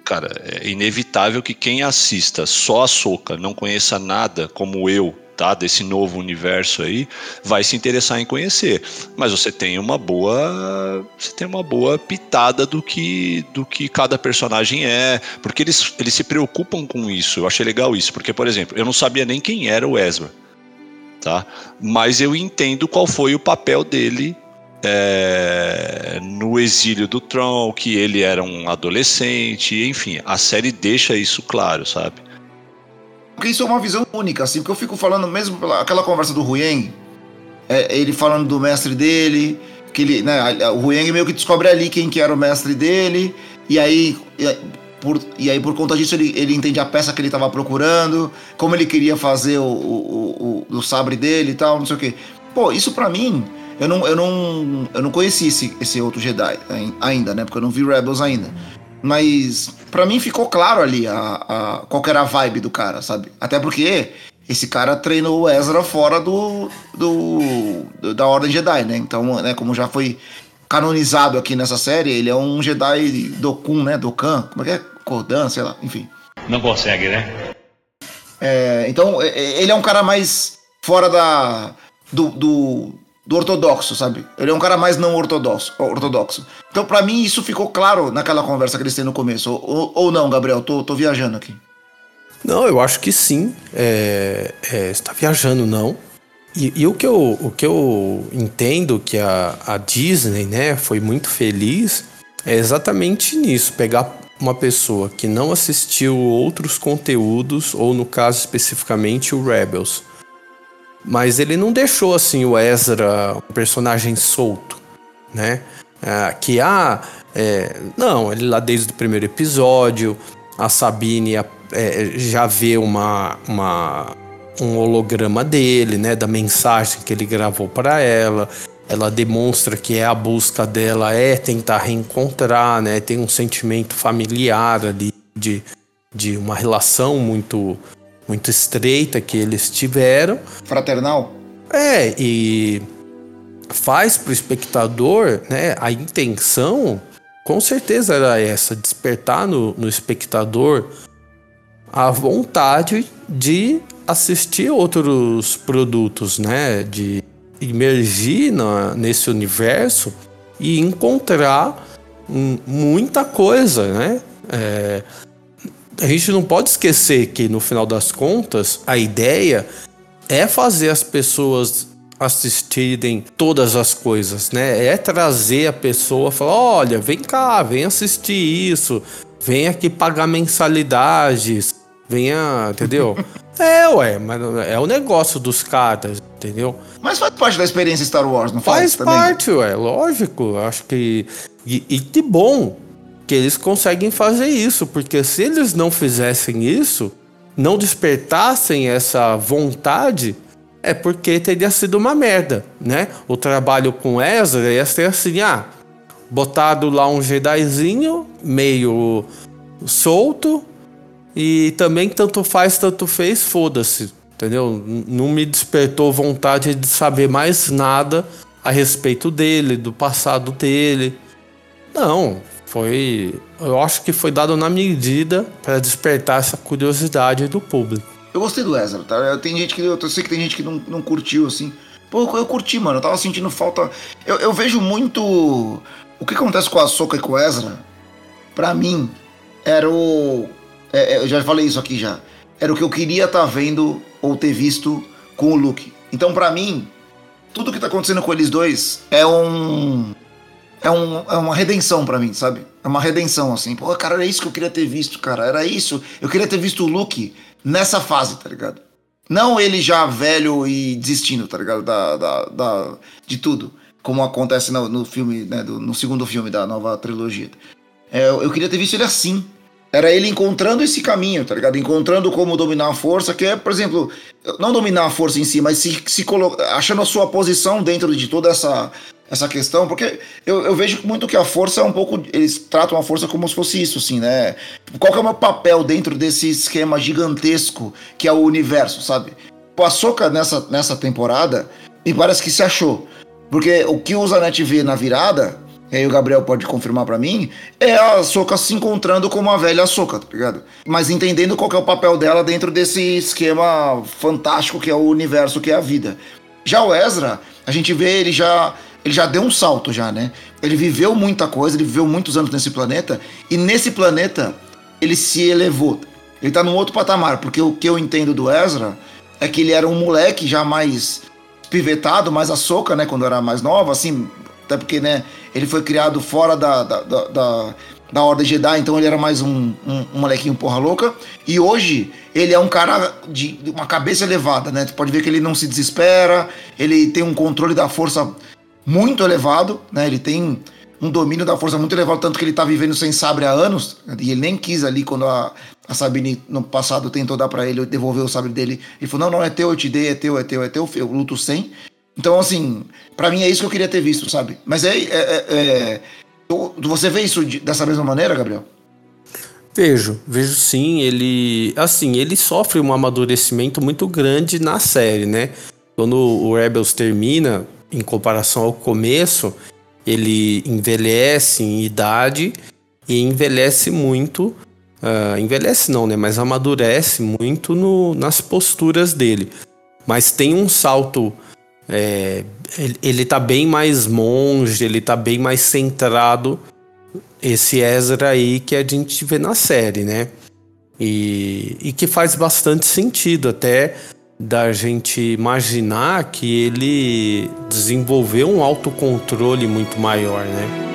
cara, é inevitável que quem assista só a Soca não conheça nada, como eu, tá, desse novo universo aí, vai se interessar em conhecer. Mas você tem uma boa, você tem uma boa pitada do que do que cada personagem é, porque eles, eles se preocupam com isso. Eu achei legal isso, porque por exemplo, eu não sabia nem quem era o Ezra, tá? Mas eu entendo qual foi o papel dele é, no exílio do Tron, que ele era um adolescente, enfim, a série deixa isso claro, sabe? Porque isso é uma visão única, assim, porque eu fico falando mesmo pela aquela conversa do Huyang, é, ele falando do mestre dele, que ele, né, o Huyang meio que descobre ali quem que era o mestre dele, e aí por, e aí, por conta disso, ele, ele entende a peça que ele estava procurando, como ele queria fazer o, o, o, o, sabre dele e tal, não sei o quê. Pô, isso para mim, eu não, eu não, eu não conheci esse, esse outro Jedi ainda, né? Porque eu não vi Rebels ainda. Mas para mim ficou claro ali a, a, qual era a vibe do cara, sabe? Até porque esse cara treinou o Ezra fora do, do, do da Ordem Jedi, né? Então, né, como já foi canonizado aqui nessa série, ele é um Jedi Dokun, né? Dokkan, como é que é? Kodan, sei lá, enfim. Não consegue, né? É, então, ele é um cara mais fora da do, do, do, ortodoxo, sabe? Ele é um cara mais não ortodoxo. ortodoxo. Então, para mim, isso ficou claro naquela conversa que eles têm no começo. Ou, ou não, Gabriel? Tô, tô viajando aqui. Não, eu acho que sim. É, é, está viajando, não. E, e, o, que eu, o que eu entendo que a, a Disney né, foi muito feliz é exatamente nisso: pegar uma pessoa que não assistiu outros conteúdos, ou no caso especificamente o Rebels. Mas ele não deixou assim o Ezra um personagem solto, né? Ah, que ah, é, não, ele lá desde o primeiro episódio, a Sabine a, é, já vê uma, uma, um holograma dele, né, da mensagem que ele gravou para ela. Ela demonstra que é a busca dela é tentar reencontrar, né? Tem um sentimento familiar ali de, de uma relação muito muito estreita que eles tiveram. Fraternal? É, e faz para o espectador, né? A intenção com certeza era essa, despertar no, no espectador a vontade de assistir outros produtos, né? De imergir na, nesse universo e encontrar muita coisa, né? É, a gente não pode esquecer que no final das contas a ideia é fazer as pessoas assistirem todas as coisas, né? É trazer a pessoa, falar, olha, vem cá, vem assistir isso, vem aqui pagar mensalidades, venha, entendeu? é, ué, mas é o negócio dos caras, entendeu? Mas faz parte da experiência Star Wars, não faz? Faz parte, ué, lógico. Acho que. E, e que bom que eles conseguem fazer isso, porque se eles não fizessem isso, não despertassem essa vontade, é porque teria sido uma merda, né? O trabalho com Ezra ia ser assim, ah, botado lá um Jedizinho meio solto e também tanto faz, tanto fez, foda-se, entendeu? Não me despertou vontade de saber mais nada a respeito dele, do passado dele. Não, foi, eu acho que foi dado na medida para despertar essa curiosidade do público. Eu gostei do Ezra, tá? Tem gente que. Eu sei que tem gente que não, não curtiu, assim. Pô, eu curti, mano. Eu tava sentindo falta. Eu, eu vejo muito. O que acontece com a Soca e com o Ezra, pra mim, era o. É, é, eu já falei isso aqui já. Era o que eu queria estar tá vendo ou ter visto com o Luke. Então, pra mim, tudo que tá acontecendo com eles dois é um. É, um, é uma redenção para mim, sabe? É uma redenção, assim. Pô, cara, era isso que eu queria ter visto, cara. Era isso. Eu queria ter visto o Luke nessa fase, tá ligado? Não ele já velho e desistindo, tá ligado? Da, da, da de tudo. Como acontece no, no filme, né? Do, no segundo filme da nova trilogia. É, eu queria ter visto ele assim. Era ele encontrando esse caminho, tá ligado? Encontrando como dominar a força, que é, por exemplo, não dominar a força em si, mas se, se achando a sua posição dentro de toda essa essa questão, porque eu, eu, vejo muito que a força é um pouco. Eles tratam a força como se fosse isso, assim, né? Qual que é o meu papel dentro desse esquema gigantesco que é o universo, sabe? A Soca nessa, nessa temporada me parece que se achou. Porque o que o Zanetti vê na virada, e aí o Gabriel pode confirmar para mim, é a Soca se encontrando como a velha Soca, tá ligado? Mas entendendo qual é o papel dela dentro desse esquema fantástico que é o universo, que é a vida. Já o Ezra, a gente vê ele já ele já deu um salto já, né? Ele viveu muita coisa, ele viveu muitos anos nesse planeta e nesse planeta ele se elevou. Ele tá num outro patamar, porque o que eu entendo do Ezra é que ele era um moleque já mais pivetado, mais a soca, né, quando era mais nova, assim, até porque, né, ele foi criado fora da, da, da, da, da Ordem Jedi, então ele era mais um, um, um, molequinho porra louca, e hoje ele é um cara de uma cabeça elevada, né, tu pode ver que ele não se desespera, ele tem um controle da força muito elevado, né? Ele tem um domínio da força muito elevado, tanto que ele tá vivendo sem sabre há anos, e ele nem quis ali quando a, a Sabine no passado tentou dar para ele, devolver o sabre dele. Ele falou: não, não, é teu, eu te dei, é teu, é teu, é teu, eu luto sem. Então, assim, para mim é isso que eu queria ter visto, sabe? Mas é. é, é, é você vê isso dessa mesma maneira, Gabriel? Vejo, vejo sim. Ele, assim, ele sofre um amadurecimento muito grande na série, né? Quando o Rebels termina, em comparação ao começo, ele envelhece em idade e envelhece muito. Uh, envelhece não, né? Mas amadurece muito no, nas posturas dele. Mas tem um salto. É, ele, ele tá bem mais monge, ele tá bem mais centrado. Esse Ezra aí que a gente vê na série, né? E, e que faz bastante sentido, até da gente imaginar que ele desenvolveu um autocontrole muito maior, né?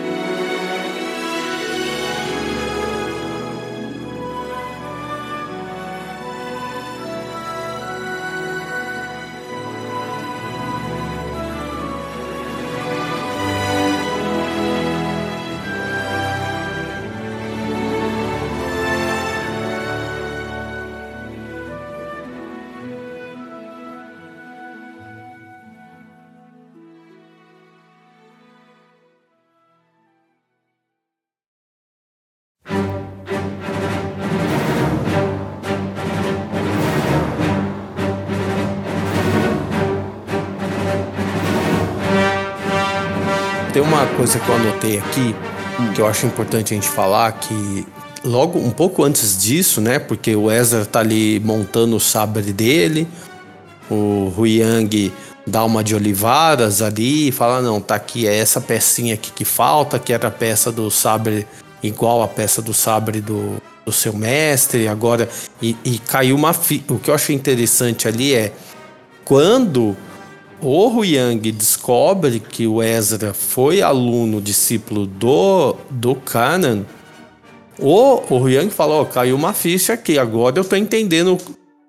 Tem uma coisa que eu anotei aqui, hum. que eu acho importante a gente falar, que logo um pouco antes disso, né? Porque o Ezra tá ali montando o sabre dele, o Huyang dá uma de olivaras ali e fala: não, tá aqui, é essa pecinha aqui que falta, que era a peça do sabre igual a peça do sabre do, do seu mestre, agora. E, e caiu uma. Fi... O que eu achei interessante ali é quando o Huyang descobre que o Ezra foi aluno, discípulo do, do Kanan, o, o Huyang fala, ó, oh, caiu uma ficha aqui, agora eu tô entendendo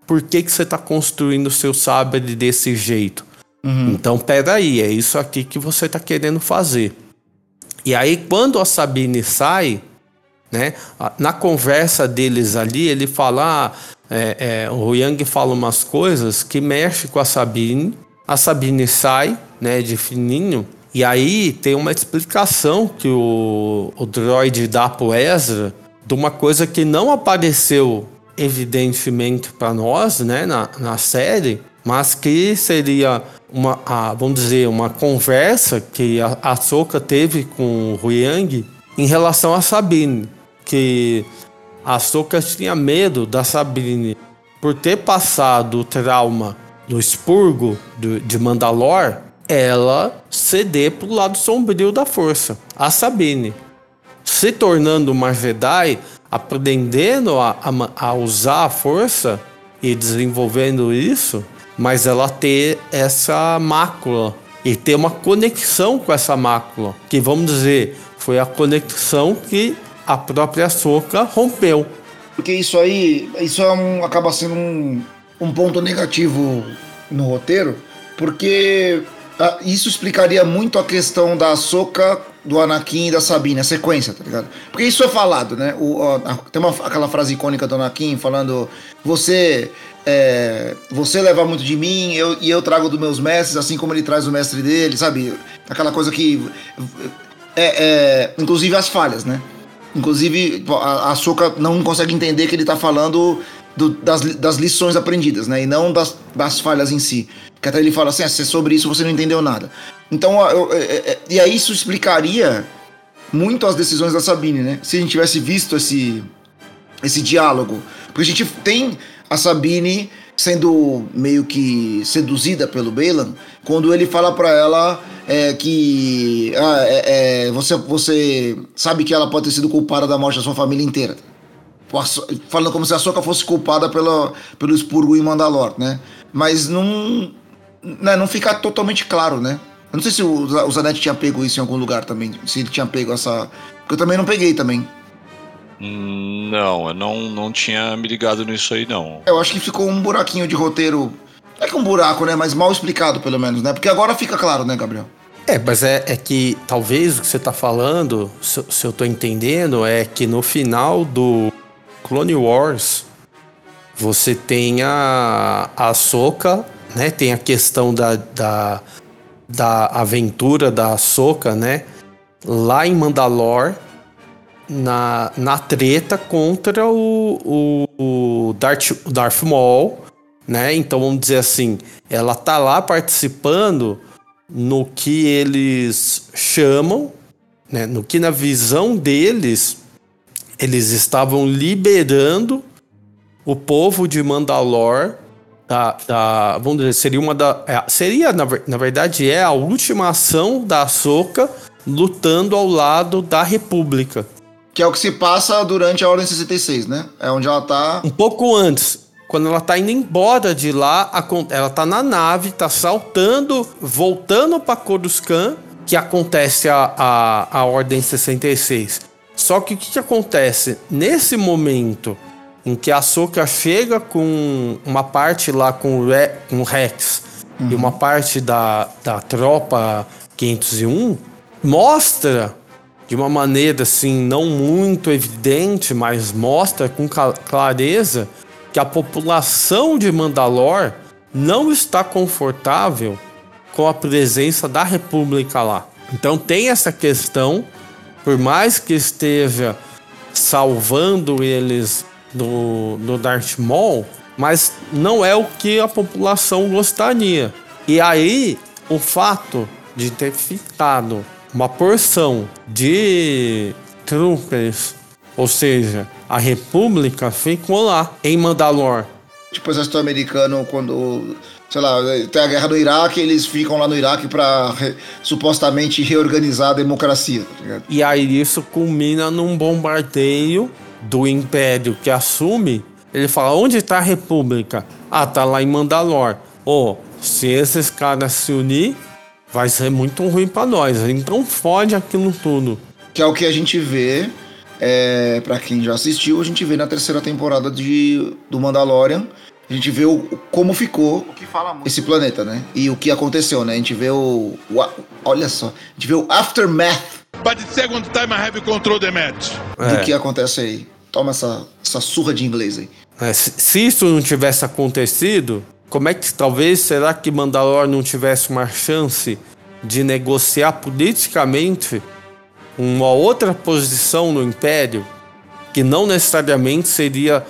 por que, que você tá construindo o seu sabre desse jeito. Uhum. Então, peraí, é isso aqui que você tá querendo fazer. E aí, quando a Sabine sai, né, na conversa deles ali, ele fala, ah, é, é, o Huyang fala umas coisas que mexe com a Sabine, a Sabine sai, né, de fininho, e aí tem uma explicação que o, o droid dá pro Ezra de uma coisa que não apareceu evidentemente para nós, né, na, na série, mas que seria uma, a, vamos dizer, uma conversa que a, a Soka teve com o Huyang em relação a Sabine, que a Soka tinha medo da Sabine por ter passado o trauma no expurgo de Mandalor, ela ceder pro lado sombrio da força. A Sabine se tornando uma Jedi, aprendendo a, a, a usar a força e desenvolvendo isso, mas ela ter essa mácula e ter uma conexão com essa mácula, que vamos dizer, foi a conexão que a própria Soca rompeu. Porque isso aí, isso é um, acaba sendo um, um ponto negativo no roteiro, porque ah, isso explicaria muito a questão da Soca, do Anakin e da Sabine, a sequência, tá ligado? Porque isso é falado, né? O, a, tem uma, aquela frase icônica do Anakin falando: Você é, você leva muito de mim eu, e eu trago dos meus mestres, assim como ele traz o mestre dele, sabe? Aquela coisa que. É, é, inclusive as falhas, né? Inclusive a, a Soca não consegue entender que ele tá falando do, das, das lições aprendidas, né? E não das, das falhas em si. Que até ele fala assim: ah, sobre isso você não entendeu nada. Então, eu, eu, eu, e aí isso explicaria muito as decisões da Sabine, né? Se a gente tivesse visto esse, esse diálogo. Porque a gente tem a Sabine sendo meio que seduzida pelo Balan quando ele fala para ela é, que ah, é, é, você, você sabe que ela pode ter sido culpada da morte da sua família inteira falando como se a Soca fosse culpada pelo, pelo expurgo em Mandalor, né? Mas não, né, não fica totalmente claro, né? Eu não sei se o, o Zanetti tinha pego isso em algum lugar também, se ele tinha pego essa... Porque eu também não peguei também. Não, eu não, não tinha me ligado nisso aí, não. Eu acho que ficou um buraquinho de roteiro... É que um buraco, né? Mas mal explicado, pelo menos, né? Porque agora fica claro, né, Gabriel? É, mas é, é que talvez o que você tá falando, se, se eu tô entendendo, é que no final do Clone Wars você tem a, a Soca, né? Tem a questão da, da, da aventura da Soca, né? Lá em Mandalore, na, na treta contra o, o, o Darth, Darth Maul, né? Então vamos dizer assim, ela tá lá participando no que eles chamam, né? No que na visão deles eles estavam liberando o povo de Mandalor da, da, vamos dizer, seria uma da. É, seria, na, na verdade, é a última ação da Soca lutando ao lado da República. Que é o que se passa durante a Ordem 66, né? É onde ela tá. Um pouco antes. Quando ela tá indo embora de lá, ela tá na nave, tá saltando, voltando pra Coruscant, que acontece a, a, a Ordem 66. Só que o que, que acontece? Nesse momento em que a Soka chega com uma parte lá com o, Re, com o Rex uhum. e uma parte da, da tropa 501, mostra de uma maneira assim não muito evidente, mas mostra com clareza que a população de Mandalor não está confortável com a presença da República lá. Então tem essa questão, por mais que esteja salvando eles do, do Darth Maul, mas não é o que a população gostaria. E aí, o fato de ter ficado uma porção de troopers, ou seja, a República ficou lá em Mandalor. Tipo o exército americano quando, sei lá, tem a guerra do Iraque, eles ficam lá no Iraque para re, supostamente reorganizar a democracia. Tá e aí isso culmina num bombardeio do Império que assume, ele fala: onde está a República? Ah, tá lá em Mandalor. Oh, se esses caras se unir, vai ser muito ruim para nós. Então fode aquilo tudo. Que é o que a gente vê, é, para quem já assistiu, a gente vê na terceira temporada de, do Mandalorian. A gente vê o, como ficou esse planeta, né? E o que aconteceu, né? A gente vê o, o olha só, a gente vê o aftermath But the second time I have control the match. É. Do que acontece aí. Toma essa, essa surra de inglês aí. É, se, se, isso não tivesse acontecido, como é que talvez será que Mandalor não tivesse uma chance de negociar politicamente uma outra posição no Império que não necessariamente seria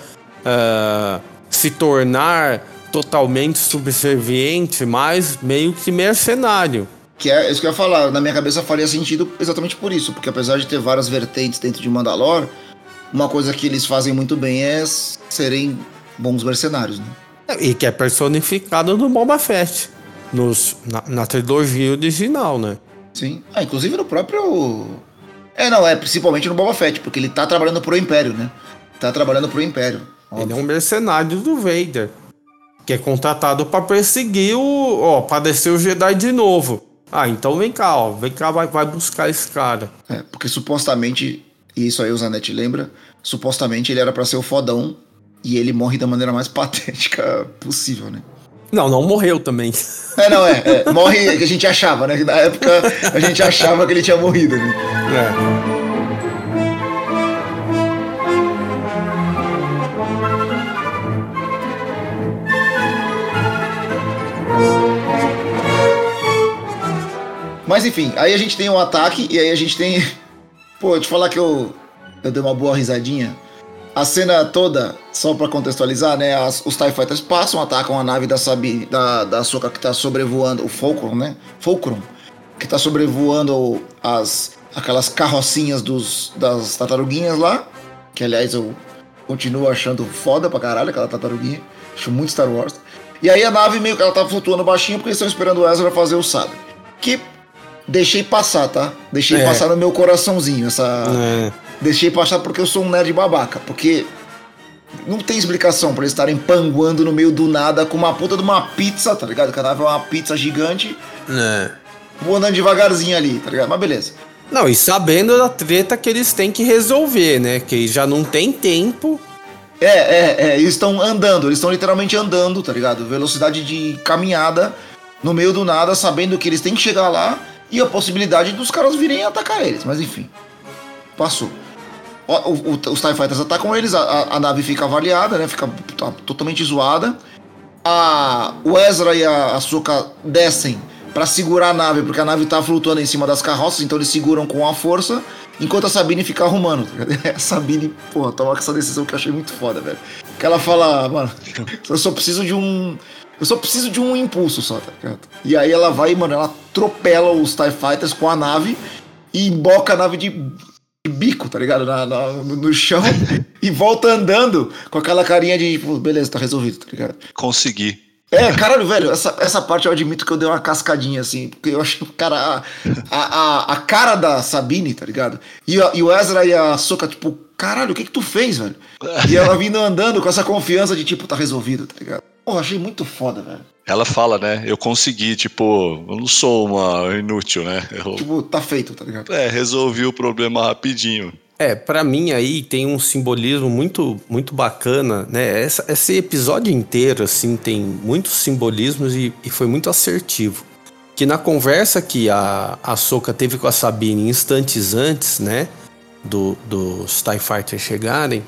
uh, se tornar totalmente subserviente, mas meio que mercenário. Que é isso que eu ia falar, na minha cabeça faria sentido exatamente por isso, porque apesar de ter várias vertentes dentro de Mandalor, uma coisa que eles fazem muito bem é serem bons mercenários, né? E que é personificado no Boba Fett, nos, na, na trilogia original, né? Sim. Ah, inclusive no próprio. É, não, é principalmente no Boba Fett, porque ele tá trabalhando pro Império, né? Tá trabalhando pro Império. Ele é um mercenário do Vader. Que é contratado para perseguir o. Ó, pra descer o Jedi de novo. Ah, então vem cá, ó. Vem cá, vai, vai buscar esse cara. É, porque supostamente, e isso aí o Zanetti lembra, supostamente ele era para ser o fodão e ele morre da maneira mais patética possível, né? Não, não morreu também. É, não, é. é morre que a gente achava, né? Na época a gente achava que ele tinha morrido, né? É. Mas enfim, aí a gente tem um ataque e aí a gente tem. Pô, te falar que eu, eu dei uma boa risadinha. A cena toda, só para contextualizar, né? As, os TIE Fighters passam, atacam a nave da Sabine, da, da Soka que tá sobrevoando, o Fulcrum, né? Fulcrum, que tá sobrevoando as, aquelas carrocinhas dos, das tartaruguinhas lá. Que aliás eu continuo achando foda pra caralho aquela tartaruguinha. Acho muito Star Wars. E aí a nave meio que ela tá flutuando baixinho porque eles estão esperando o Ezra fazer o sabre. Que deixei passar, tá? Deixei é. passar no meu coraçãozinho essa. É. Deixei passar porque eu sou um nerd babaca. Porque não tem explicação para eles estarem panguando no meio do nada com uma puta de uma pizza, tá ligado? O nave é uma pizza gigante. É. Voando devagarzinho ali, tá ligado? Mas beleza. Não, e sabendo da treta que eles têm que resolver, né? Que já não tem tempo. É, é, é. Eles estão andando, eles estão literalmente andando, tá ligado? Velocidade de caminhada no meio do nada, sabendo que eles têm que chegar lá e a possibilidade dos caras virem atacar eles. Mas enfim, passou. O, o, os TIE Fighters atacam eles, a, a, nave fica avaliada, né? Fica tá, totalmente zoada. A, o Ezra e a Ahsoka descem para segurar a nave, porque a nave tá flutuando em cima das carroças, então eles seguram com a força, enquanto a Sabine fica arrumando. A Sabine, porra, toma essa decisão que eu achei muito foda, velho. Que ela fala, mano, eu só preciso de um. Eu só preciso de um impulso só, tá ligado? E aí ela vai, mano, ela atropela os TIE Fighters com a nave e emboca a nave de bico, tá ligado? Na, na, no chão e volta andando com aquela carinha de, tipo, beleza, tá resolvido, tá ligado? Consegui. É, caralho, velho, essa, essa parte eu admito que eu dei uma cascadinha, assim, porque eu acho que, cara, a, a, a cara da Sabine, tá ligado? E, a, e o Ezra e a Soca, tipo, caralho, o que que tu fez, velho? E ela vindo andando com essa confiança de, tipo, tá resolvido, tá ligado? Porra, achei muito foda, velho. Ela fala, né? Eu consegui, tipo, eu não sou uma inútil, né? Eu, tipo, tá feito, tá ligado? É, resolvi o problema rapidinho. É, para mim aí tem um simbolismo muito muito bacana, né? Essa, esse episódio inteiro, assim, tem muitos simbolismos e, e foi muito assertivo. Que na conversa que a, a Soka teve com a Sabine instantes antes, né? Do, dos TIE Fighters chegarem,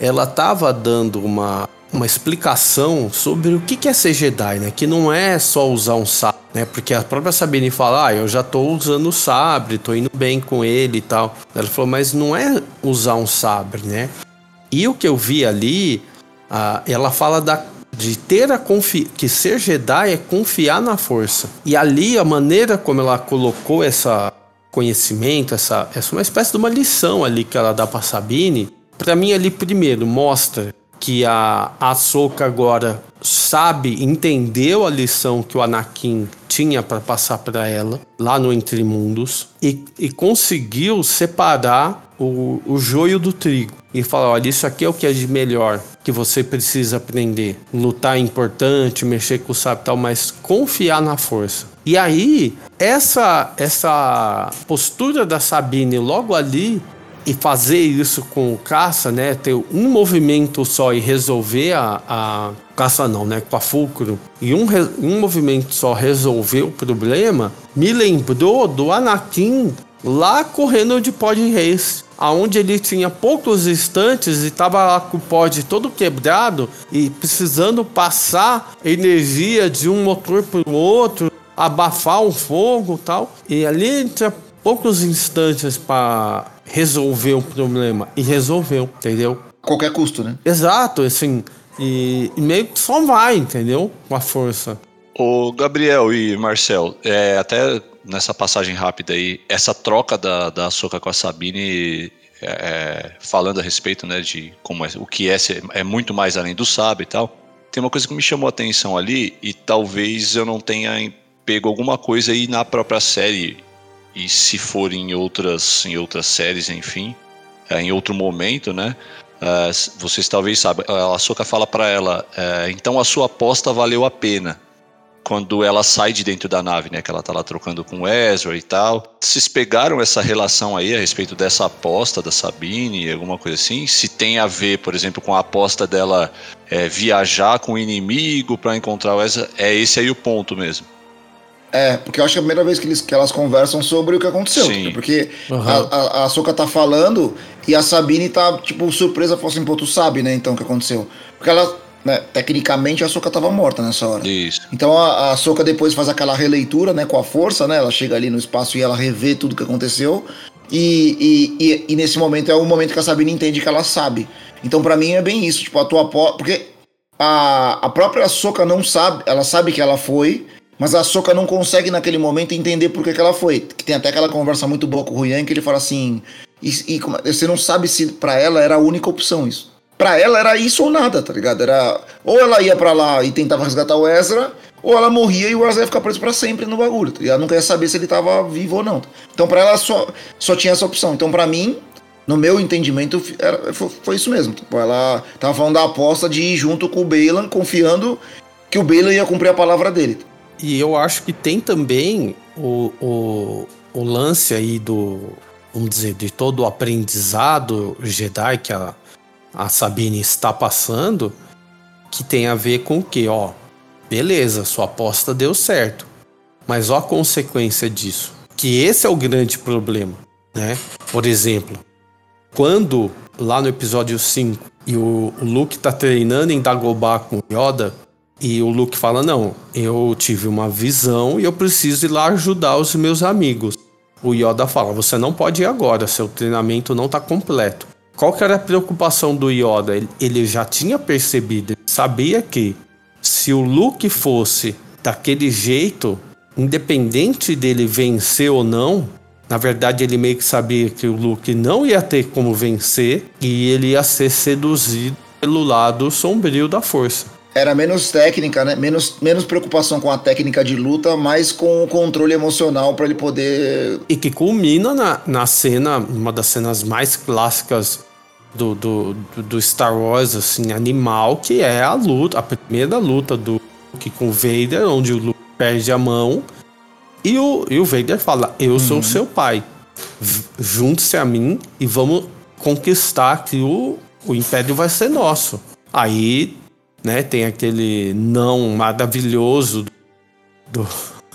ela tava dando uma uma explicação sobre o que é ser Jedi, né? Que não é só usar um sabre, né? Porque a própria Sabine fala, ah, eu já tô usando o sabre, tô indo bem com ele e tal. Ela falou, mas não é usar um sabre, né? E o que eu vi ali, ah, ela fala da de ter a confi que ser Jedi é confiar na força. E ali a maneira como ela colocou essa conhecimento, essa, essa uma espécie de uma lição ali que ela dá para Sabine, para mim ali primeiro mostra que a Ahsoka agora sabe, entendeu a lição que o Anakin tinha para passar para ela lá no Entre Mundos e, e conseguiu separar o, o joio do trigo e falar: olha, isso aqui é o que é de melhor que você precisa aprender. Lutar é importante, mexer com o e tal, mas confiar na força. E aí, essa, essa postura da Sabine logo ali e fazer isso com o caça, né? Ter um movimento só e resolver a, a caça não, né? Com a fulcro e um, um movimento só resolver o problema, me lembrou do Anakin lá correndo de pod race, aonde ele tinha poucos instantes e estava lá com o pod todo quebrado e precisando passar energia de um motor para o outro, abafar um fogo tal. E ali tinha poucos instantes para resolver o problema. E resolveu, entendeu? Qualquer custo, né? Exato, assim. E, e meio que só vai, entendeu? Com a força. O Gabriel e Marcel, é, até nessa passagem rápida aí, essa troca da, da Soca com a Sabine, é, é, falando a respeito, né, de como é, o que é, é muito mais além do sabe e tal. Tem uma coisa que me chamou a atenção ali e talvez eu não tenha pego alguma coisa aí na própria série e se for em outras, em outras séries, enfim, é, em outro momento, né? Uh, vocês talvez saibam, a Soka fala para ela, uh, então a sua aposta valeu a pena. Quando ela sai de dentro da nave, né? Que ela tá lá trocando com o Ezra e tal. Vocês pegaram essa relação aí a respeito dessa aposta da Sabine, alguma coisa assim? Se tem a ver, por exemplo, com a aposta dela é, viajar com o inimigo para encontrar o Ezra? É esse aí o ponto mesmo. É, porque eu acho que é a primeira vez que, eles, que elas conversam sobre o que aconteceu. Sim. Porque uhum. a, a, a Soca tá falando e a Sabine tá, tipo, surpresa, falou assim, pô, tu sabe, né, então, o que aconteceu. Porque ela, né, tecnicamente a Soca tava morta nessa hora. Isso. Então a, a Soca depois faz aquela releitura, né, com a força, né, ela chega ali no espaço e ela revê tudo que aconteceu. E, e, e, e nesse momento é o momento que a Sabine entende que ela sabe. Então para mim é bem isso, tipo, a tua... Porque a, a própria Soca não sabe, ela sabe que ela foi mas a Soca não consegue naquele momento entender por que, que ela foi. Que tem até aquela conversa muito boa com o Ruyan que ele fala assim: e, e você não sabe se para ela era a única opção isso. Para ela era isso ou nada, tá ligado? Era ou ela ia para lá e tentava resgatar o Ezra, ou ela morria e o Ezra ia ficar preso para sempre no bagulho. Tá ela nunca ia saber se ele tava vivo ou não. Então para ela só, só tinha essa opção. Então para mim, no meu entendimento, era, foi, foi, isso mesmo. Tipo, ela tava falando da aposta de ir junto com o Bailan, confiando que o Bailan ia cumprir a palavra dele. E eu acho que tem também o, o, o lance aí do, vamos dizer, de todo o aprendizado Jedi que a, a Sabine está passando, que tem a ver com o que, ó, beleza, sua aposta deu certo, Mas olha a consequência disso. Que esse é o grande problema, né? Por exemplo, quando lá no episódio 5 e o Luke tá treinando em Dagobah com Yoda, e o Luke fala: Não, eu tive uma visão e eu preciso ir lá ajudar os meus amigos. O Yoda fala: Você não pode ir agora, seu treinamento não está completo. Qual que era a preocupação do Yoda? Ele, já tinha percebido, sabia que se o Luke fosse daquele jeito, independente dele vencer ou não, na verdade ele meio que sabia que o Luke não ia ter como vencer e ele ia ser seduzido pelo lado sombrio da força era menos técnica, né? Menos, menos preocupação com a técnica de luta, mais com o controle emocional para ele poder. E que culmina na, na cena, uma das cenas mais clássicas do, do, do Star Wars, assim, animal, que é a luta, a primeira luta do Luke com o Vader, onde o Luke perde a mão e o, e o Vader fala: Eu uhum. sou seu pai. Junte-se a mim e vamos conquistar que o, o Império vai ser nosso. Aí né? Tem aquele não maravilhoso do.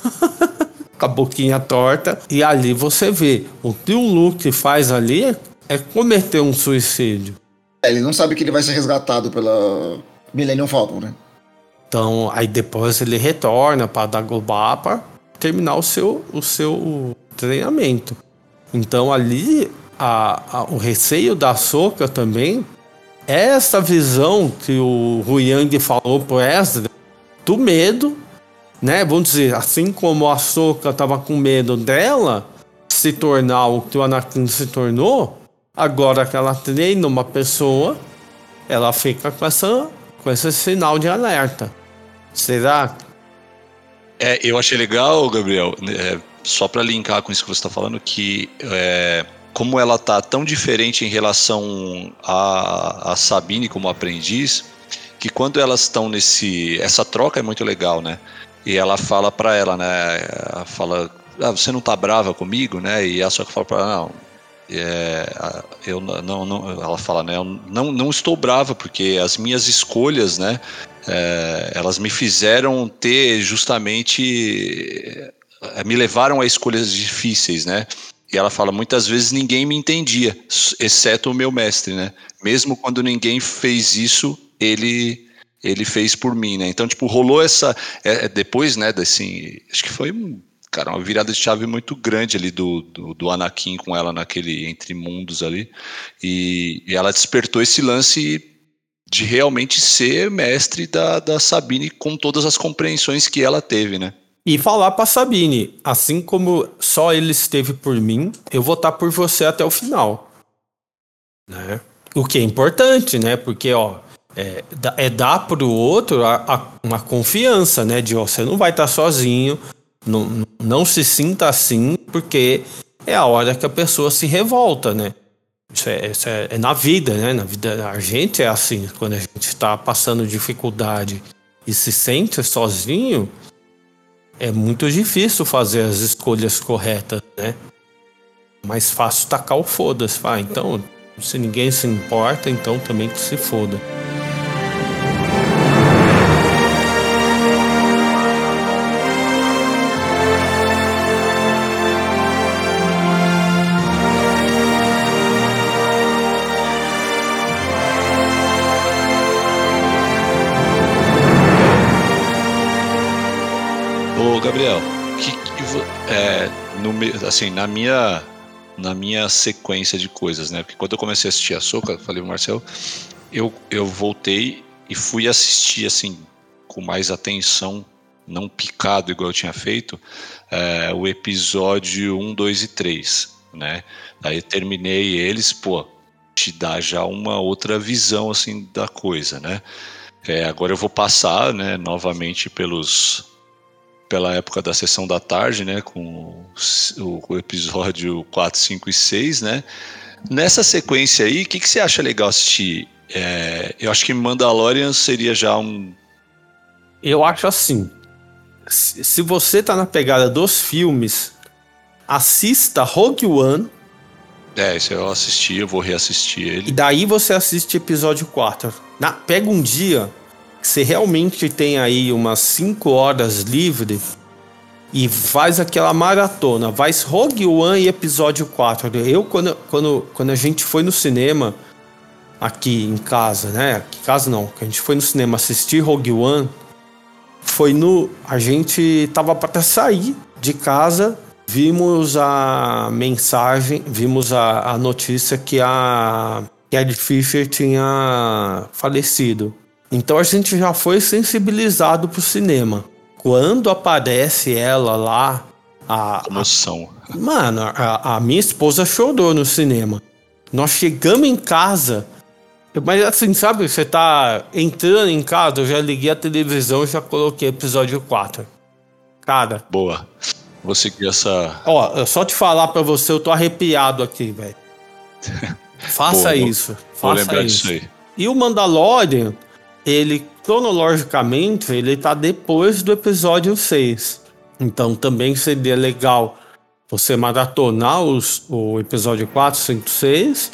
com a boquinha torta. E ali você vê. O que o Luke faz ali é cometer um suicídio. É, ele não sabe que ele vai ser resgatado pela Millennium Falcon, né? Então, aí depois ele retorna para Dagobah para terminar o seu, o seu treinamento. Então ali a, a, o receio da Soca também essa visão que o Huyang falou pro Ezra, do medo, né? Vamos dizer, assim como a Soka tava com medo dela se tornar o que o Anakin se tornou, agora que ela treina uma pessoa, ela fica com, essa, com esse sinal de alerta. Será? É, eu achei legal, Gabriel, é, só para linkar com isso que você está falando, que é, como ela tá tão diferente em relação a, a Sabine como aprendiz, que quando elas estão nesse. Essa troca é muito legal, né? E ela fala para ela, né? Ela fala, ah, você não tá brava comigo, né? E a que fala para ela, não. É, eu não, não, ela fala, né? Eu não, não estou brava porque as minhas escolhas, né? É, elas me fizeram ter justamente me levaram a escolhas difíceis, né? E ela fala: muitas vezes ninguém me entendia, exceto o meu mestre, né? Mesmo quando ninguém fez isso, ele ele fez por mim, né? Então, tipo, rolou essa. É, é depois, né, desse. Acho que foi cara, uma virada de chave muito grande ali do, do, do Anakin com ela naquele Entre Mundos ali. E, e, ela despertou esse lance de realmente ser mestre da, da Sabine com todas as compreensões que ela teve, né? E falar pra Sabine, assim como só ele esteve por mim, eu vou estar por você até o final. Né? O que é importante, né? Porque, ó, é, é dar pro outro a, a, uma confiança, né? De, ó, você não vai estar sozinho, não, não se sinta assim, porque é a hora que a pessoa se revolta, né? Isso é, isso é, é na vida, né? Na vida a gente é assim, quando a gente está passando dificuldade e se sente sozinho, é muito difícil fazer as escolhas corretas, né? Mais fácil tacar o foda-se. Ah, então, se ninguém se importa, então também que se foda. Assim, na minha na minha sequência de coisas, né? Porque quando eu comecei a assistir a Soca, falei o Marcel, eu, eu voltei e fui assistir assim com mais atenção, não picado igual eu tinha feito, é, o episódio 1, 2 e 3, né? Aí terminei eles, pô, te dá já uma outra visão assim da coisa, né? É, agora eu vou passar, né, novamente pelos pela época da sessão da tarde, né, com o, o episódio 4, 5 e 6, né? Nessa sequência aí, o que, que você acha legal assistir? É, eu acho que Mandalorian seria já um. Eu acho assim. Se, você tá na pegada dos filmes, assista Rogue One. É, esse eu assisti, eu vou reassistir ele. E daí você assiste episódio 4. Na, pega um dia você realmente tem aí umas 5 horas livre, e faz aquela maratona, vai Rogue One e episódio 4. Eu, quando, quando, quando a gente foi no cinema, aqui em casa, né? Aqui em casa não, que a gente foi no cinema assistir Rogue One, foi no. A gente tava para sair de casa, vimos a mensagem, vimos a, a notícia que a Carrie Fisher tinha falecido. Então a gente já foi sensibilizado pro cinema. Quando aparece ela lá, a. Emoção. A, mano, a, a minha esposa chorou no cinema. Nós chegamos em casa, mas assim, sabe, você tá entrando em casa, eu já liguei a televisão e já coloquei episódio 4. Cara. Boa. Vou seguir essa. Ó, só te falar pra você, eu tô arrepiado aqui, velho. Faça Boa, isso. Vou, faça lembrar isso. disso aí. E o Mandalorian, ele, cronologicamente, ele tá depois do episódio 6. Então também seria legal você maratonar os, o episódio 4, 5, 6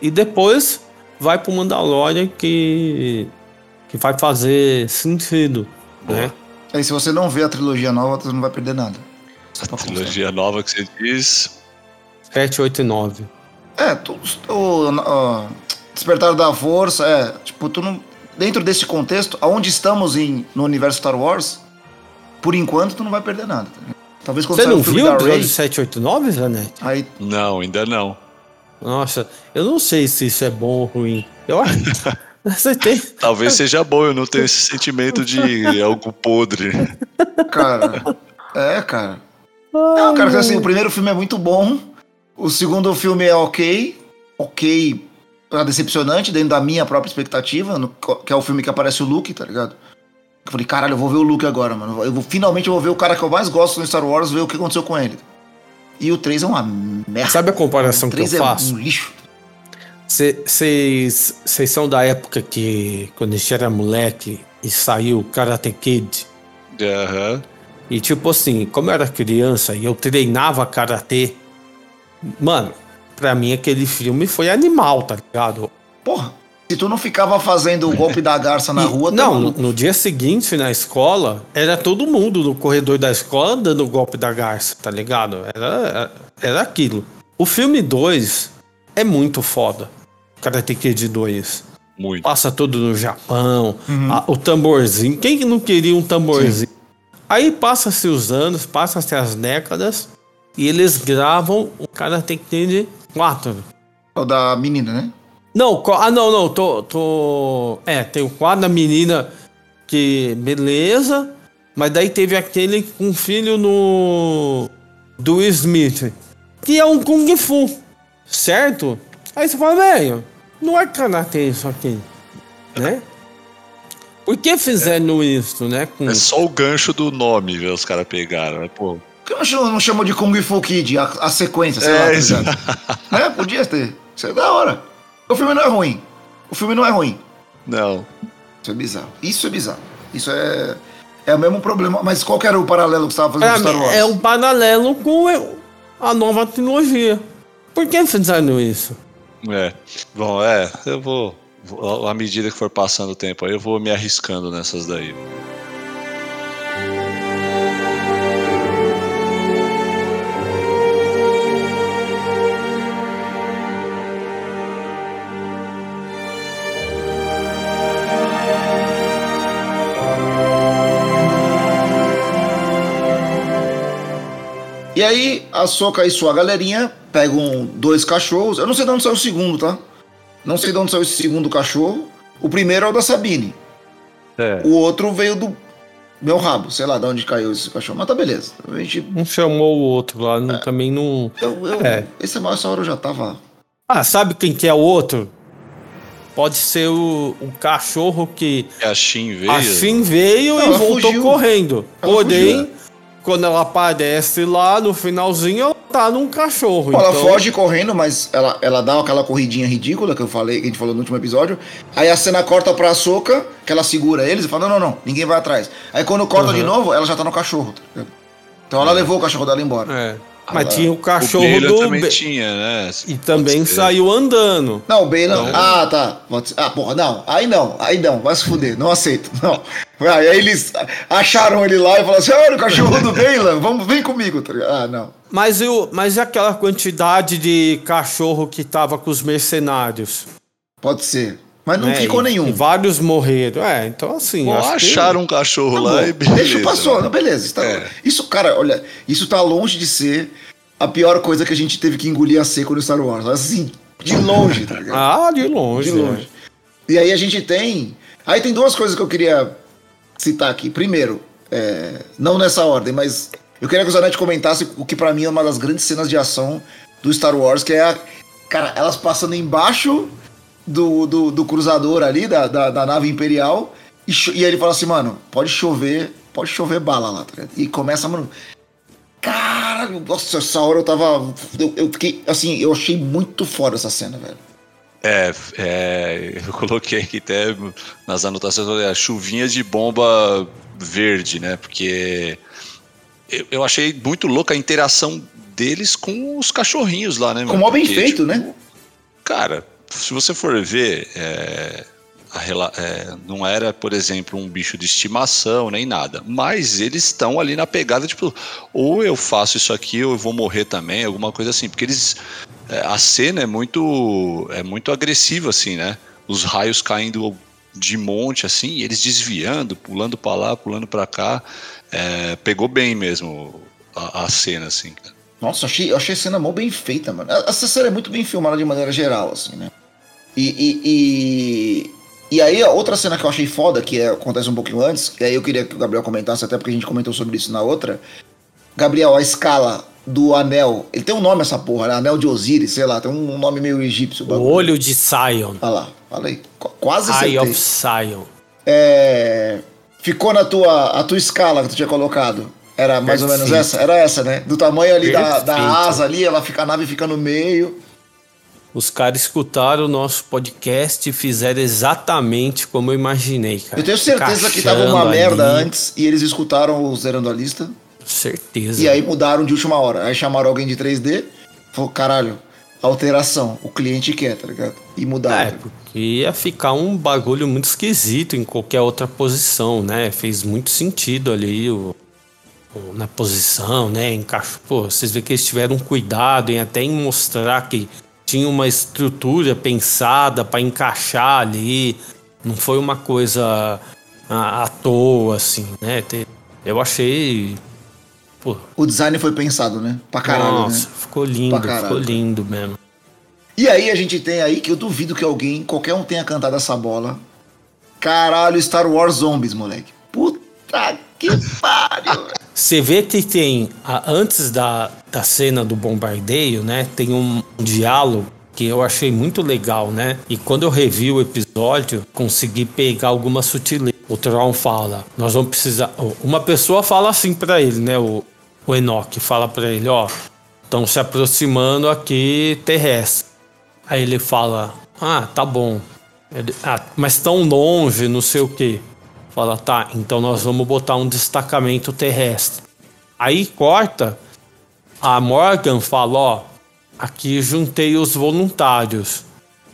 e depois vai pro Mandalorian que, que vai fazer sentido, né? Aí se você não vê a trilogia nova, você não vai perder nada. A trilogia nova que você diz... 7, 8 e 9. É, tu, o, o Despertar da Força, é, tipo, tu não... Dentro desse contexto, aonde estamos em, no universo Star Wars, por enquanto tu não vai perder nada. Tá Talvez quando Você não viu o episódio 7, 8, 9, Zanete? Aí... Não, ainda não. Nossa, eu não sei se isso é bom ou ruim. Eu acho. Você tem. Talvez seja bom, eu não tenho esse sentimento de algo podre. Cara, é, cara. Ai, não, cara, assim, o primeiro filme é muito bom. O segundo filme é ok. Ok, decepcionante dentro da minha própria expectativa, no, que é o filme que aparece o Luke, tá ligado? Eu falei, caralho, eu vou ver o Luke agora, mano. Eu vou, finalmente eu vou ver o cara que eu mais gosto no Star Wars, ver o que aconteceu com ele. E o 3 é uma merda. Sabe a comparação que eu é faço? Um lixo. Vocês são da época que, quando a gente era moleque e saiu Karate Kid? Aham. Uhum. E tipo assim, como eu era criança e eu treinava karatê, mano, pra mim aquele filme foi animal, tá ligado? Porra, se tu não ficava fazendo o golpe da garça na e, rua... Não, no, no, dia seguinte, na escola, era todo mundo no corredor da escola dando o golpe da garça, tá ligado? Era, era aquilo. O filme 2 é muito foda. Karate Kid 2. Muito. Passa tudo no Japão. Uhum. A, o tamborzinho. Quem não queria um tamborzinho? Sim. Aí passa-se os anos, passa-se as décadas. E eles gravam o Karate Kid 4. O da menina, né? Não, ah, não, não, tô, tô. É, tem o quadro da menina que. Beleza. Mas daí teve aquele com filho no. Do Smith. Que é um Kung Fu. Certo? Aí você fala, velho, não é karatê isso aqui. Né? Por que fizeram é, isso, né? Com... É só o gancho do nome, que os caras pegaram, né? Pô. Que não chamou de Kung Fu Kid, a, a sequência, sei é, lá, tá É, podia ter. Isso é da hora. O filme não é ruim. O filme não é ruim. Não. Isso é bizarro. Isso é bizarro. Isso é. É o mesmo problema. Mas qual que era o paralelo que você estava fazendo é, com Star Wars? É um paralelo com a nova trilogia. Por que fizeram isso? É. Bom, é. Eu vou. À medida que for passando o tempo aí, eu vou me arriscando nessas daí. E aí, a Soca e sua galerinha pegam dois cachorros. Eu não sei de onde saiu o segundo, tá? Não sei de onde saiu esse segundo cachorro. O primeiro é o da Sabine. É. O outro veio do meu rabo. Sei lá de onde caiu esse cachorro. Mas tá beleza. A gente... Um chamou o outro lá. É. Também não. Eu, eu, é. Esse, essa hora eu já tava. Ah, sabe quem que é o outro? Pode ser o, o cachorro que. A Shin veio. A Shin veio e voltou fugiu. correndo. Ela Porém. Fugiu, é quando ela aparece lá no finalzinho, ela tá num cachorro. Ela então... foge correndo, mas ela, ela dá aquela corridinha ridícula que eu falei, que a gente falou no último episódio. Aí a cena corta pra Soca, que ela segura eles e fala: não, não, não, ninguém vai atrás. Aí quando corta uhum. de novo, ela já tá no cachorro. Tá então ela é. levou o cachorro dela embora. É. Mas tinha o cachorro o do. também tinha, né? E também saiu andando. Não, o Bailan. Então- Ah, tá. Ah, porra, não. Aí não, aí não. Vai se fuder. Não aceito. Não. Aí eles acharam ele lá e falaram assim: olha o cachorro do Bailan, vamos, vem comigo. tá ligado? Ah, não. Mas, eu, mas e aquela quantidade de cachorro que tava com os mercenários? Pode ser. Mas não né? ficou nenhum. E vários morreram. É, então assim. Bom, acho que- acharam um cachorro Tá lá bom, e beleza. Deixa passou, né? não, beleza. Isso, tá- É. isso, cara, olha, isso tá longe de ser a pior coisa que a gente teve que engolir a seco no Star Wars. Assim, de longe, tá ligado? Ah, de longe. de longe. E aí a gente tem. Aí tem duas coisas que eu queria citar aqui. Primeiro, é, não nessa ordem, mas eu queria que o Zanetti comentasse o que pra mim é uma das grandes cenas de ação do Star Wars, que é a. Cara, elas passando embaixo do, do, do cruzador ali, da, da, da nave imperial, e, e aí ele fala assim, mano, pode chover, pode chover bala lá, tá? E começa, mano. Caralho, nossa, essa hora eu tava. Eu, eu fiquei. Assim, eu achei muito foda essa cena, velho. É, é, eu coloquei aqui até nas anotações olha, chuvinha de bomba verde, né? Porque eu, eu achei muito louca a interação deles com os cachorrinhos lá, né? Com mano? mó bem feito, tipo, né? Cara, se você for ver, é, a é, não era, por exemplo, um bicho de estimação nem nada, mas eles estão ali na pegada, tipo, ou eu faço isso aqui ou eu vou morrer também, alguma coisa assim, porque eles. É, a cena é muito, é muito agressiva, assim, né? Os raios caindo de monte, assim, e eles desviando, pulando pra lá, pulando pra cá. É, pegou bem mesmo a, a cena, assim. Nossa, achei, achei a cena mó bem feita, mano. Essa cena é muito bem filmada de maneira geral, assim, né? E, e, e, e aí, outra cena que eu achei foda, que é- acontece um pouquinho antes, e aí eu queria que o Gabriel comentasse, até porque a gente comentou sobre isso na outra. Gabriel, a escala do anel, ele tem um nome essa porra, né? Anel de Osiris, sei lá, tem um nome meio egípcio. O olho de Sion. Olha lá, falei. Qu- Quase Eye of Sion. É, ficou na tua, a tua escala que tu tinha colocado. Era mais ou menos Perfeito. essa? Era essa, né? Do tamanho ali da, da Perfeito. asa ali, ela fica, a nave fica no meio. Os caras escutaram o nosso podcast e fizeram exatamente como eu imaginei, cara. Eu tenho certeza que tava uma merda ali. antes e eles escutaram o Zerando a Lista. Certeza. E aí mudaram de última hora. Aí chamaram alguém de 3D, falou, caralho, alteração, o cliente quer, tá ligado? E É, mudaram. porque ia ficar um bagulho muito esquisito em qualquer outra posição, né? Fez muito sentido ali o, o- na posição, né? Encaixou. Pô, vocês vê que eles tiveram cuidado em até em mostrar que tinha uma estrutura pensada para encaixar ali. Não foi uma coisa à, à toa, assim, né? Eu achei. Pô, O design foi pensado, né? Pra caralho, nossa, né? ficou lindo, ficou lindo mesmo. E aí a gente tem aí que eu duvido que alguém, qualquer um tenha cantado essa bola. Caralho, Star Wars Zombies, moleque. Puta que pariu. Você vê que tem, a- antes da, da cena do bombardeio, né? Tem um diálogo que eu achei muito legal, né? E quando eu revi o episódio, consegui pegar alguma sutileza. O Tron fala, nós vamos precisar... Uma pessoa fala assim pra ele, né? O, o Enoch fala pra ele, ó... Estão se aproximando aqui terrestre. Aí ele fala, ah, tá bom. Ele, ah, mas tão longe, não sei o quê. Fala, tá, então nós vamos botar um destacamento terrestre. Aí corta, a Morgan fala, ó, aqui juntei os voluntários.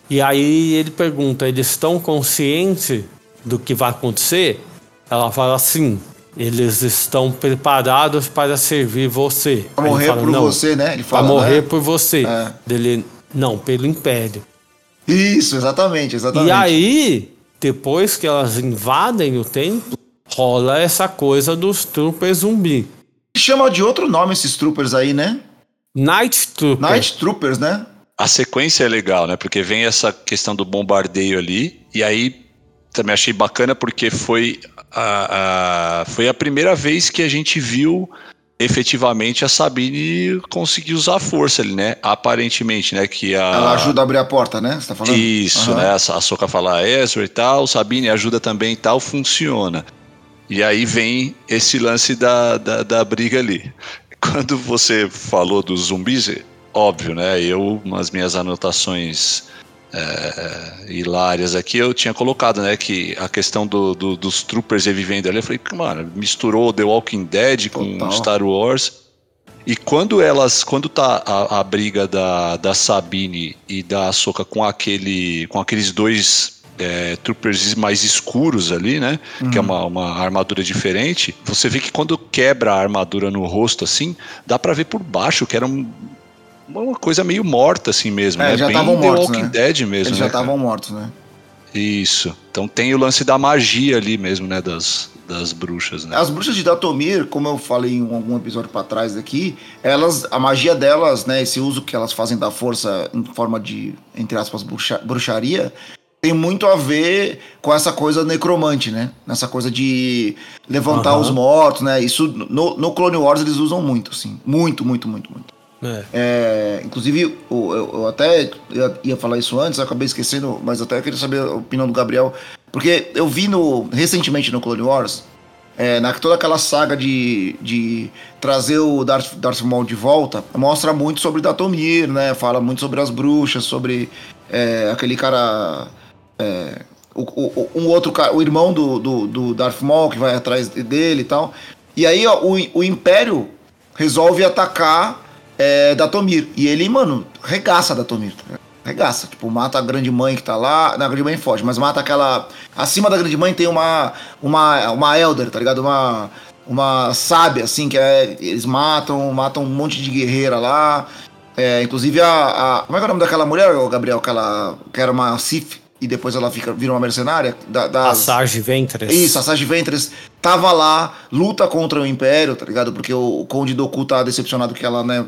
E aí ele pergunta, eles estão conscientes do que vai acontecer? Ela fala assim, eles estão preparados para servir você. Ele morrer fala, por "Não, você, né? Ele Pra fala, morrer né? por você. É. Dele, não, pelo Império. Isso, exatamente, exatamente. E aí, depois que elas invadem o templo, rola essa coisa dos troopers zumbi. Chama de outro nome esses troopers aí, né? Night Trooper. Night Troopers, né? A sequência é legal, né? Porque vem essa questão do bombardeio ali, e aí também achei bacana porque foi a, a- foi a primeira vez que a gente viu efetivamente a Sabine conseguir usar a força ali, né? Aparentemente, né? Que a, Ela ajuda a abrir a porta, né? Você tá falando? Isso, Aham. né? A Soca fala "Ah, Ezra e tal, Sabine ajuda também e tal, funciona. E aí vem esse lance da, da, da briga ali. Quando você falou dos zumbis, é óbvio, né? Eu, nas minhas anotações é, hilárias aqui, eu tinha colocado, né? Que a questão do, do- dos troopers revivendo ali, eu falei, mano, misturou The Walking Dead com Total. Star Wars. E quando elas, quando tá a, a briga da, da Sabine e da Soca com aquele, com aqueles dois é, troopers mais escuros ali, né? Uhum. Que é uma, uma armadura diferente. Você vê que quando quebra a armadura no rosto, assim, dá para ver por baixo que era um, uma coisa meio morta, assim mesmo. É, né? já estavam mortos. Walking né? Dead mesmo. Eles né, já estavam mortos, né? Isso. Então tem o lance da magia ali mesmo, né? Das, das bruxas, né? As bruxas de Datomir, como eu falei em algum episódio para trás aqui, elas, a magia delas, né? Esse uso que elas fazem da força em forma de, entre aspas, bruxa, bruxaria, tem muito a ver com essa coisa necromante, né? Nessa coisa de levantar uhum. os mortos, né? Isso no, no Clone Wars eles usam muito, assim. Muito, muito, muito, muito. É. É, inclusive, eu, eu, até ia falar isso antes, acabei esquecendo, mas até queria saber a opinião do Gabriel. Porque eu vi no, recentemente no Clone Wars, é, na, toda aquela saga de, de trazer o Darth, Darth Maul de volta, mostra muito sobre Datomir, né? Fala muito sobre as bruxas, sobre é, aquele cara. É, o, o, um outro cara, o irmão do, do, do, Darth Maul que vai atrás dele e tal. E aí ó, o, o Império resolve atacar é, Datomir. E ele, mano, regaça Datomir. Tá regaça. Tipo, mata a grande mãe que tá lá. Na grande mãe foge, mas mata aquela. Acima da grande mãe tem uma. Uma, uma Elder, tá ligado? Uma. Uma sábia, assim, que é. Eles matam, matam um monte de guerreira lá. É, inclusive a, a, Como é que é o nome daquela mulher, Gabriel? Aquela. Que era uma Sif e depois ela fica, vira uma mercenária. Da, das... Assage Ventres. Isso, Assage Ventres tava lá, luta contra o Império, tá ligado? Porque o, o Conde Doku tá decepcionado que ela, né,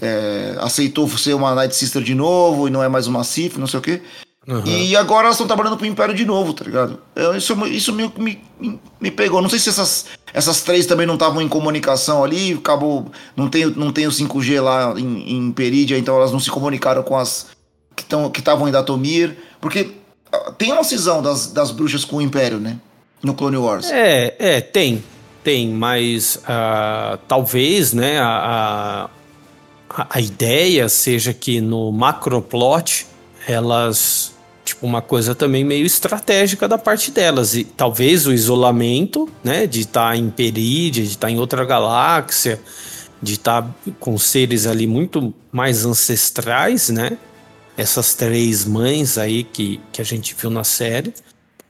é, aceitou ser uma Night Sister de novo e não é mais uma Sif, não sei o quê. Uhum. E agora elas estão trabalhando pro Império de novo, tá ligado? Eu, isso isso me, me, me pegou. Não sei se essas, essas três também não estavam em comunicação ali, acabou. Não tem, não tem o 5G lá em, em Peridia, então elas não se comunicaram com as que estavam em Datomir. Porque tem uma cisão das, das bruxas com o Império, né? No Clone Wars. É, é, tem. Tem, mas uh, talvez, né, a, a, a, ideia seja que no macroplot elas. Tipo, uma coisa também meio estratégica da parte delas. E talvez o isolamento, né, de estar tá em Perídia, de estar tá em outra galáxia, de estar tá com seres ali muito mais ancestrais, né? Essas três mães aí que, que a gente viu na série.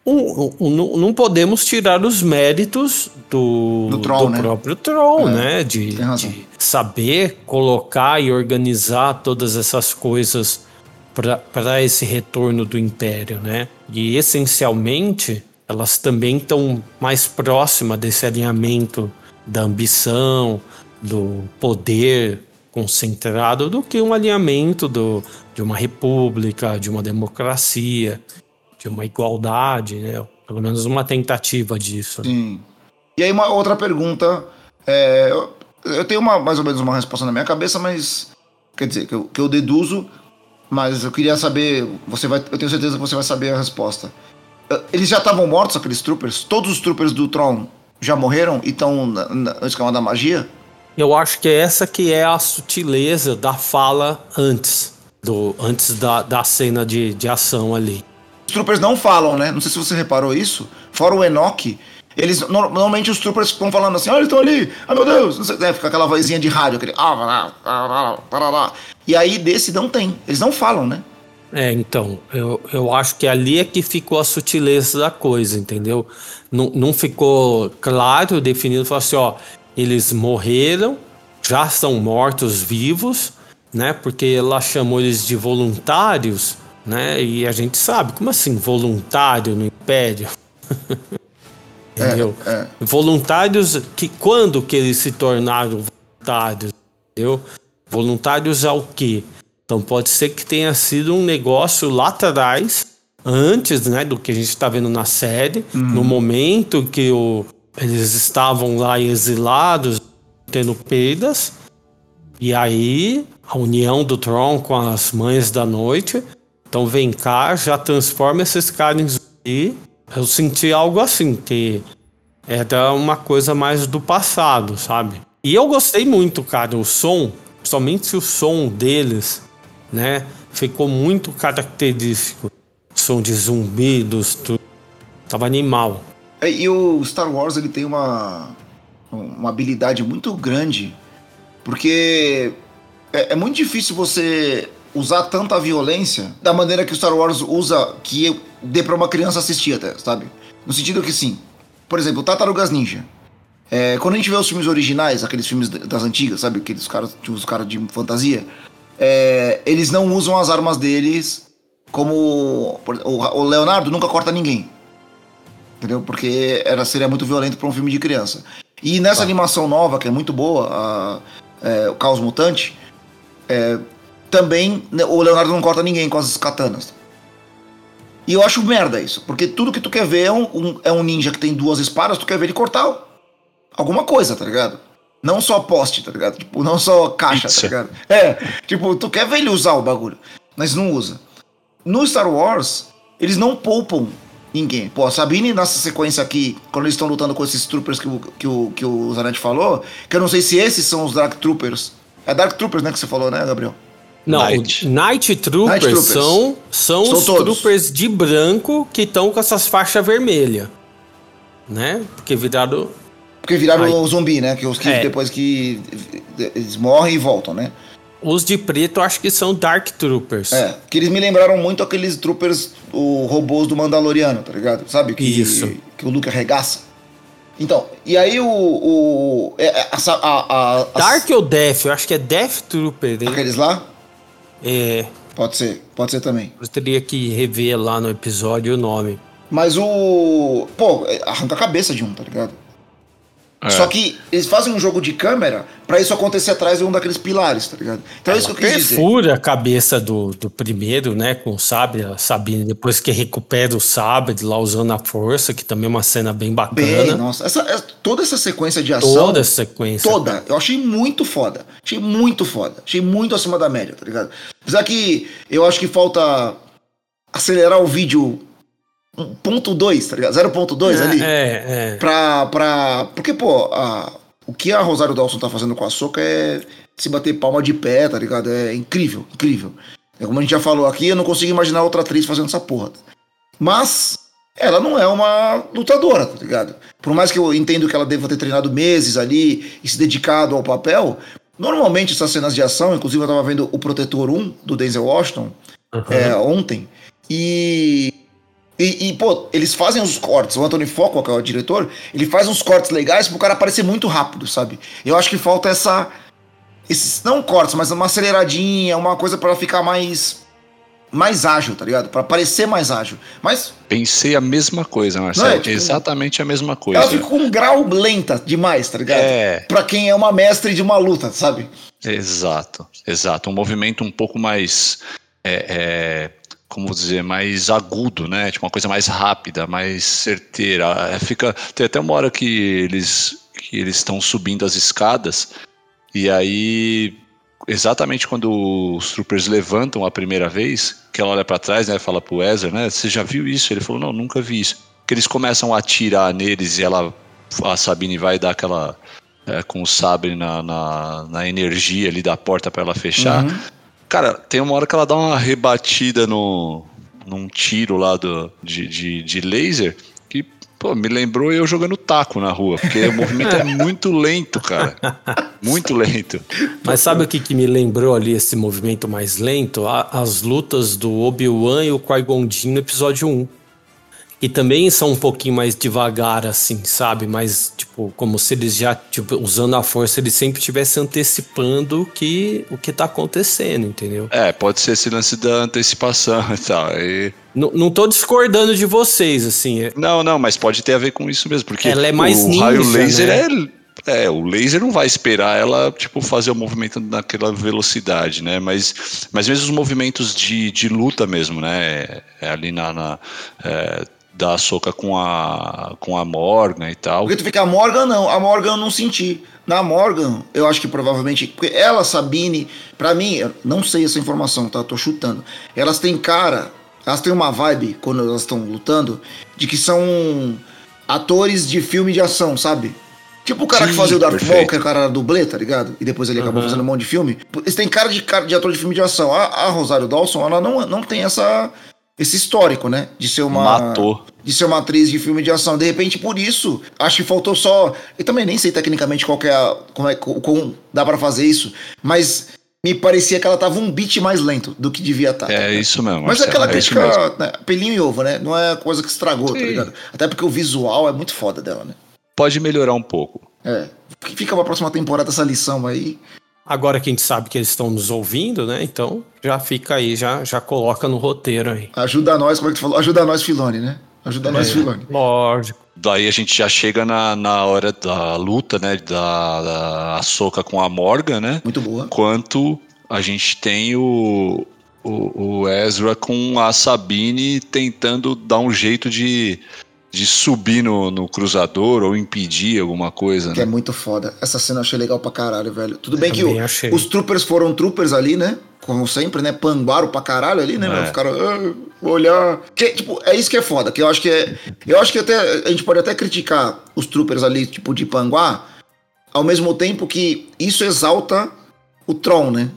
Um, um, um, não podemos tirar os méritos do, do, Tron, do né? próprio Tron, é, né? De, de, saber colocar e organizar todas essas coisas para esse retorno do Império, né? E essencialmente elas também estão mais próximas desse alinhamento da ambição, do poder concentrado do que um alinhamento do, de uma república, de uma democracia, de uma igualdade, né? Pelo menos uma tentativa disso. Né? Sim. E aí uma outra pergunta, é, eu, tenho uma, mais ou menos uma resposta na minha cabeça, mas quer dizer que eu, que eu deduzo, mas eu queria saber, você vai, eu tenho certeza que você vai saber a resposta. Eles já estavam mortos aqueles troopers? Todos os troopers do Tron já morreram e estão no esquema da magia? Eu acho que é essa que é a sutileza da fala antes, do antes da, da cena de, de ação ali. Os troopers não falam, né? Não sei se você reparou isso. Fora o Enoch, eles normalmente os troopers ficam falando assim, ah, eles estão ali, ah meu Deus, não sei, né? fica aquela vozinha de rádio, aquele ah, e aí desse não tem, eles não falam, né? É, então, eu, eu acho que ali é que ficou a sutileza da coisa, entendeu? Não, não ficou claro, definido, falou assim, ó, eles morreram, já são mortos vivos, né? Porque ela chamou eles de voluntários, né? E a gente sabe, como assim voluntário no Império? entendeu? É, é. Voluntários que quando que eles se tornaram voluntários, entendeu? Voluntários ao quê? Então pode ser que tenha sido um negócio lá atrás, antes, né, do que a gente está vendo na série, uhum. no momento que o eles estavam lá exilados, tendo perdas. E aí, a união do Tron com as mães da noite. Então vem cá, já transforma esses caras em zumbi. Eu senti algo assim, que era uma coisa mais do passado, sabe? E eu gostei muito, cara, o som, somente o som deles, né? Ficou muito característico. Som de zumbidos, tudo. Tava animal. É, e o Star Wars ele tem uma, uma habilidade muito grande Porque é, é muito difícil você usar tanta violência da maneira que o Star Wars usa, que dê pra uma criança assistir até, sabe? No sentido que sim. Por exemplo, Tartarugas Ninja. É, quando a gente vê os filmes originais, aqueles filmes das antigas, sabe? Aqueles caras, os caras de fantasia, é, eles não usam as armas deles como. O Leonardo nunca corta ninguém. Entendeu? Porque era, seria muito violento para um filme de criança. E nessa ah. animação nova, que é muito boa, a, é, o Caos Mutante, é, também né, o Leonardo não corta ninguém com as katanas. E eu acho merda isso, porque tudo que tu quer ver é um, um, é um ninja que tem duas espadas, tu quer ver ele cortar alguma coisa, tá ligado? Não só poste, tá ligado? Tipo, não só caixa, tá ligado? É, tipo, tu quer ver ele usar o bagulho, mas não usa. No Star Wars, eles não poupam ninguém. Pô, a Sabine, nessa sequência aqui, quando eles estão lutando com esses troopers que o, que o, que o Zanetti falou, que eu não sei se esses são os Dark Troopers. É Dark Troopers, né, que você falou, né, Gabriel? Não, Night, Night Troopers, Night Troopers. são, são, são os todos. troopers de branco que estão com essas faixas vermelhas. Né? Porque viraram. Porque viraram Ai. zumbi, né? Que os que é. depois que eles morrem e voltam, né? Os de preto acho que são Dark Troopers. É, que eles me lembraram muito aqueles troopers, o robôs do Mandaloriano, tá ligado? Sabe? Que, Isso. Que o Luke arregaça. Então, e aí o. o é, é, a, a, Dark ou Death? Eu acho que é Death Trooper. Hein? Aqueles lá? É. Pode ser, pode ser também. Eu teria que rever lá no episódio o nome. Mas o. Pô, arranca a cabeça de um, tá ligado? É. Só que eles fazem um jogo de câmera para isso acontecer atrás de um daqueles pilares, tá ligado? Então é, isso que eu quis dizer. Perfura a cabeça do, do primeiro, né, com o sabre, a Sabine, depois que recupera o sabre lá usando a força, que também é uma cena bem bacana. Bem, nossa, essa, é, toda essa sequência de ação. Toda essa sequência. Toda. Eu achei muito foda. Achei muito foda. Achei muito acima da média, tá ligado? Apesar que eu acho que falta acelerar o vídeo ponto 2, tá ligado? 0.2 é, ali. É, é. Pra, pra... Porque, pô, a, o que a Rosário Dawson tá fazendo com a Soca é se bater palma de pé, tá ligado? É incrível, incrível. É como a gente já falou aqui, eu não consigo imaginar outra atriz fazendo essa porra. Mas ela não é uma lutadora, tá ligado? Por mais que eu entendo que ela deva ter treinado meses ali e se dedicado ao papel, normalmente essas cenas de ação, inclusive eu tava vendo o Protetor 1 do Denzel Washington uhum. é, ontem, e e, e, pô, eles fazem os cortes. O Anthony Foco, que é o diretor, ele faz uns cortes legais pro cara aparecer muito rápido, sabe? Eu acho que falta essa. Esses, não cortes, mas uma aceleradinha, uma coisa para ficar mais. Mais ágil, tá ligado? Para parecer mais ágil. Mas. Pensei a mesma coisa, Marcelo. É, tipo, Exatamente a mesma coisa. Ela fica com um grau lenta demais, tá ligado? É. Pra quem é uma mestre de uma luta, sabe? Exato, exato. Um movimento um pouco mais. É, é como dizer, mais agudo, né? Tipo uma coisa mais rápida, mais certeira. É, fica tem até uma hora que eles que eles estão subindo as escadas e aí exatamente quando os troopers levantam a primeira vez, que ela olha para trás, né, fala pro Ezra, né? Você já viu isso? Ele falou: "Não, nunca vi isso". Que eles começam a atirar neles e ela a Sabine vai dar aquela é, com o sabre na, na, na, energia ali da porta para ela fechar. Uhum. Cara, tem uma hora que ela dá uma rebatida no, num tiro lá do, de, de, de laser que Pô, me lembrou eu jogando taco na rua, porque o movimento é muito lento, cara. Muito lento. Mas sabe o que, que me lembrou ali esse movimento mais lento? As lutas do Obi-Wan e o Qui-Gon no episódio 1 e também são um pouquinho mais devagar, assim, sabe? Mas, tipo, como se eles já, tipo, usando a força, eles sempre estivessem antecipando que, o que tá acontecendo, entendeu? É, pode ser esse lance da antecipação e tal. E... Não, não tô discordando de vocês, assim. É não, não, mas pode ter a ver com isso mesmo, porque ela é mais o ninja, raio laser né? é. É, o laser não vai esperar ela, tipo, fazer o movimento naquela velocidade, né? Mas, mas mesmo os movimentos de, de luta mesmo, né? É, ali na. na é, da soca com a, com a Morgan e tal. Porque tu fica, a Morgan não, a Morgan eu não senti. Na Morgan, eu acho que provavelmente. Porque ela, Sabine, para mim, eu não sei essa informação, tá? Tô chutando. Elas têm cara, elas têm uma vibe, quando elas estão lutando, de que são atores de filme de ação, sabe? Tipo o cara Sim, que fazia o Darth Maul, que é o cara dublê, tá ligado? E depois ele acabou uhum. fazendo um monte de filme. Eles têm cara de, cara de ator de filme de ação. A, a Rosário Dawson, ela não, não tem essa esse histórico, né? De ser uma. Matou. de ser uma atriz de filme de ação. De repente, por isso, acho que faltou só. Eu também nem sei tecnicamente qual é a, como, é, como dá para fazer isso, mas me parecia que ela tava um beat mais lento do que devia estar. Tá, é tá isso mesmo. Mas é aquela é crítica, né, pelinho e ovo, né? Não é coisa que estragou, tá Sim. tá ligado? Até porque o visual é muito foda dela, né? Pode melhorar um pouco. É. Fica pra próxima temporada essa lição aí. Agora que a gente sabe que eles estão nos ouvindo, né? Então já fica aí, já, já coloca no roteiro aí. Ajuda nós, como é que tu falou? Ajuda nós, Filone, né? Ajuda é, nós, Filone. Lógico. Daí a gente já chega na, na hora da luta, né? Da, da Soca com a Morgan, né? Muito boa. Quanto a gente tem o, o, o Ezra com a Sabine tentando dar um jeito de de subir no, no cruzador ou impedir alguma coisa. Que é né? é muito foda. Essa cena eu achei legal pra caralho, velho. Tudo bem que o, os troopers foram troopers ali, né? Como sempre, né? Panguaram pra caralho ali, né? É. Ficaram ah, olhar. Que, tipo, é isso que é foda. Que eu acho que é. Eu acho que até. A gente pode até criticar os troopers ali, tipo, de Panguá, ao mesmo tempo que isso exalta o Tron, né?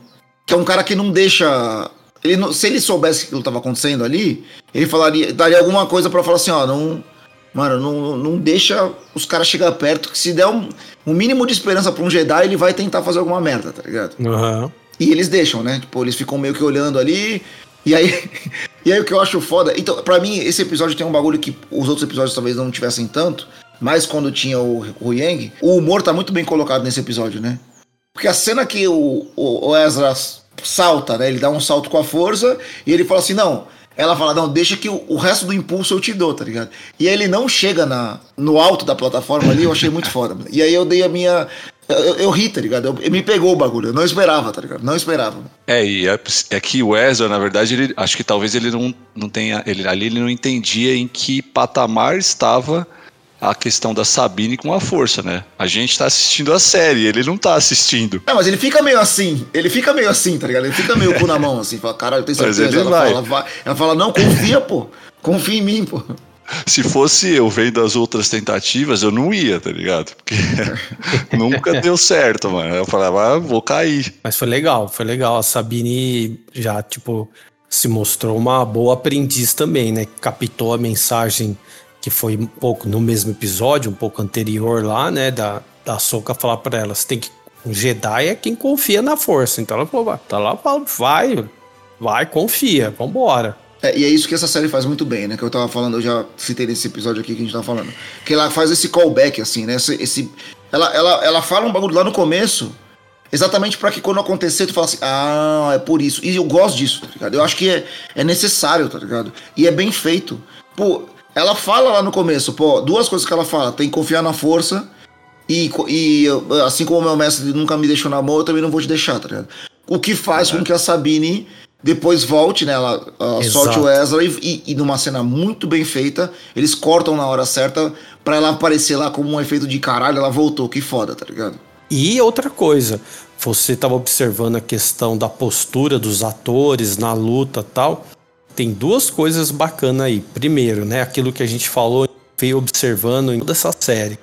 Que é um cara que não deixa. Ele não, se ele soubesse que aquilo estava acontecendo ali, ele falaria, daria alguma coisa para falar assim, ó, não, Mano, não, não deixa os caras chegar perto, que se der um, um mínimo de esperança pra um Jedi, ele vai tentar fazer alguma merda, tá ligado? Uhum. E eles deixam, né? Tipo, eles ficam meio que olhando ali. E aí, e aí o que eu acho foda. Então, pra mim, esse episódio tem um bagulho que os outros episódios talvez não tivessem tanto. Mas quando tinha o, o Yang, o humor tá muito bem colocado nesse episódio, né? Porque a cena que o, o, o Ezra salta, né? Ele dá um salto com a força e ele fala assim: não, ela fala, não, deixa que o, o, resto do impulso eu te dou, tá ligado? E aí ele não chega na, no alto da plataforma ali, eu achei muito foda. E aí eu dei a minha. Eu, eu ri, tá ligado? Eu, me pegou o bagulho. Eu não esperava, tá ligado? Não esperava. É, e é, é que o Ezra, na verdade, ele, acho que talvez ele não, não tenha. Ele, ali ele não entendia em que patamar estava a questão da Sabine com a força, né? A gente tá assistindo a série, ele não tá assistindo. É, mas ele fica meio assim, ele fica meio assim, tá ligado? Ele fica meio cu na mão, assim, fala, caralho, eu tenho certeza. Mas ele ela, vai. Fala, vai. ela fala, não, confia, pô. Confia em mim, pô. Se fosse eu vendo as outras tentativas, eu não ia, tá ligado? Porque nunca deu certo, mano. Eu falava, ah, vou cair. Mas foi legal, foi legal. A Sabine já, tipo, se mostrou uma boa aprendiz também, né? Captou a mensagem que foi um pouco no mesmo episódio, um pouco anterior lá, né, da, da Soca falar para ela, você tem que um Jedi é quem confia na força. Então ela falou, tá lá, vai, vai, confia, vambora. É, e é isso que essa série faz muito bem, né? Que eu tava falando, eu já citei nesse episódio aqui que a gente tava falando. Que ela faz esse callback, assim, né? Esse, esse ela, ela, ela fala um bagulho lá no começo, exatamente para que quando acontecer, tu fala assim, ah, é por isso. E eu gosto disso, tá ligado? Eu acho que é, é necessário, tá ligado? E é bem feito. Pô, ela fala lá no começo, pô, duas coisas que ela fala: tem que confiar na força. E, e assim como o meu mestre nunca me deixou na mão, eu também não vou te deixar, tá ligado? O que faz é. com que a Sabine depois volte, né? Ela, ela solte o Ezra e, e, e, numa cena muito bem feita, eles cortam na hora certa para ela aparecer lá como um efeito de caralho, ela voltou, que foda, tá ligado? E outra coisa, você estava observando a questão da postura dos atores na luta tal tem duas coisas bacanas aí. Primeiro, né, aquilo que a gente falou, veio observando em toda essa série.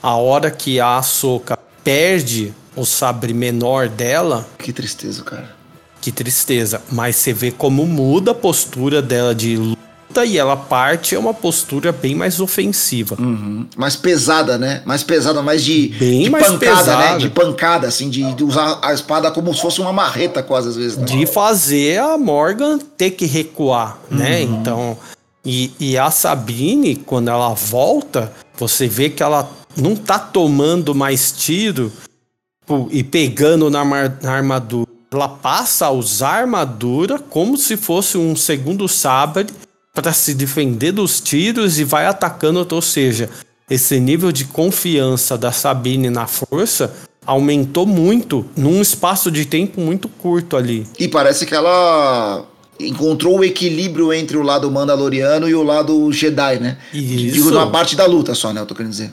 A hora que a Ahsoka perde o sabre menor dela. Que tristeza, cara. Que tristeza. Mas você vê como muda a postura dela de e ela parte é uma postura bem mais ofensiva. Uhum. Mais pesada, né? Mais pesada, mais de, bem de mais pancada, pesada. né? De pancada, assim, de, de, usar a espada como se fosse uma marreta, quase às vezes. Né? De fazer a Morgan ter que recuar, né? uhum. né? Então. E, e a Sabine, quando ela volta, você vê que ela não tá tomando mais tiro e pegando na, na armadura. Ela passa a usar a armadura como se fosse um segundo sabre para se defender dos tiros e vai atacando, ou seja, esse nível de confiança da Sabine na força aumentou muito num espaço de tempo muito curto ali. E parece que ela encontrou o equilíbrio entre o lado mandaloriano e o lado Jedi, né? Isso. Digo, na parte da luta só, né? Eu tô querendo dizer.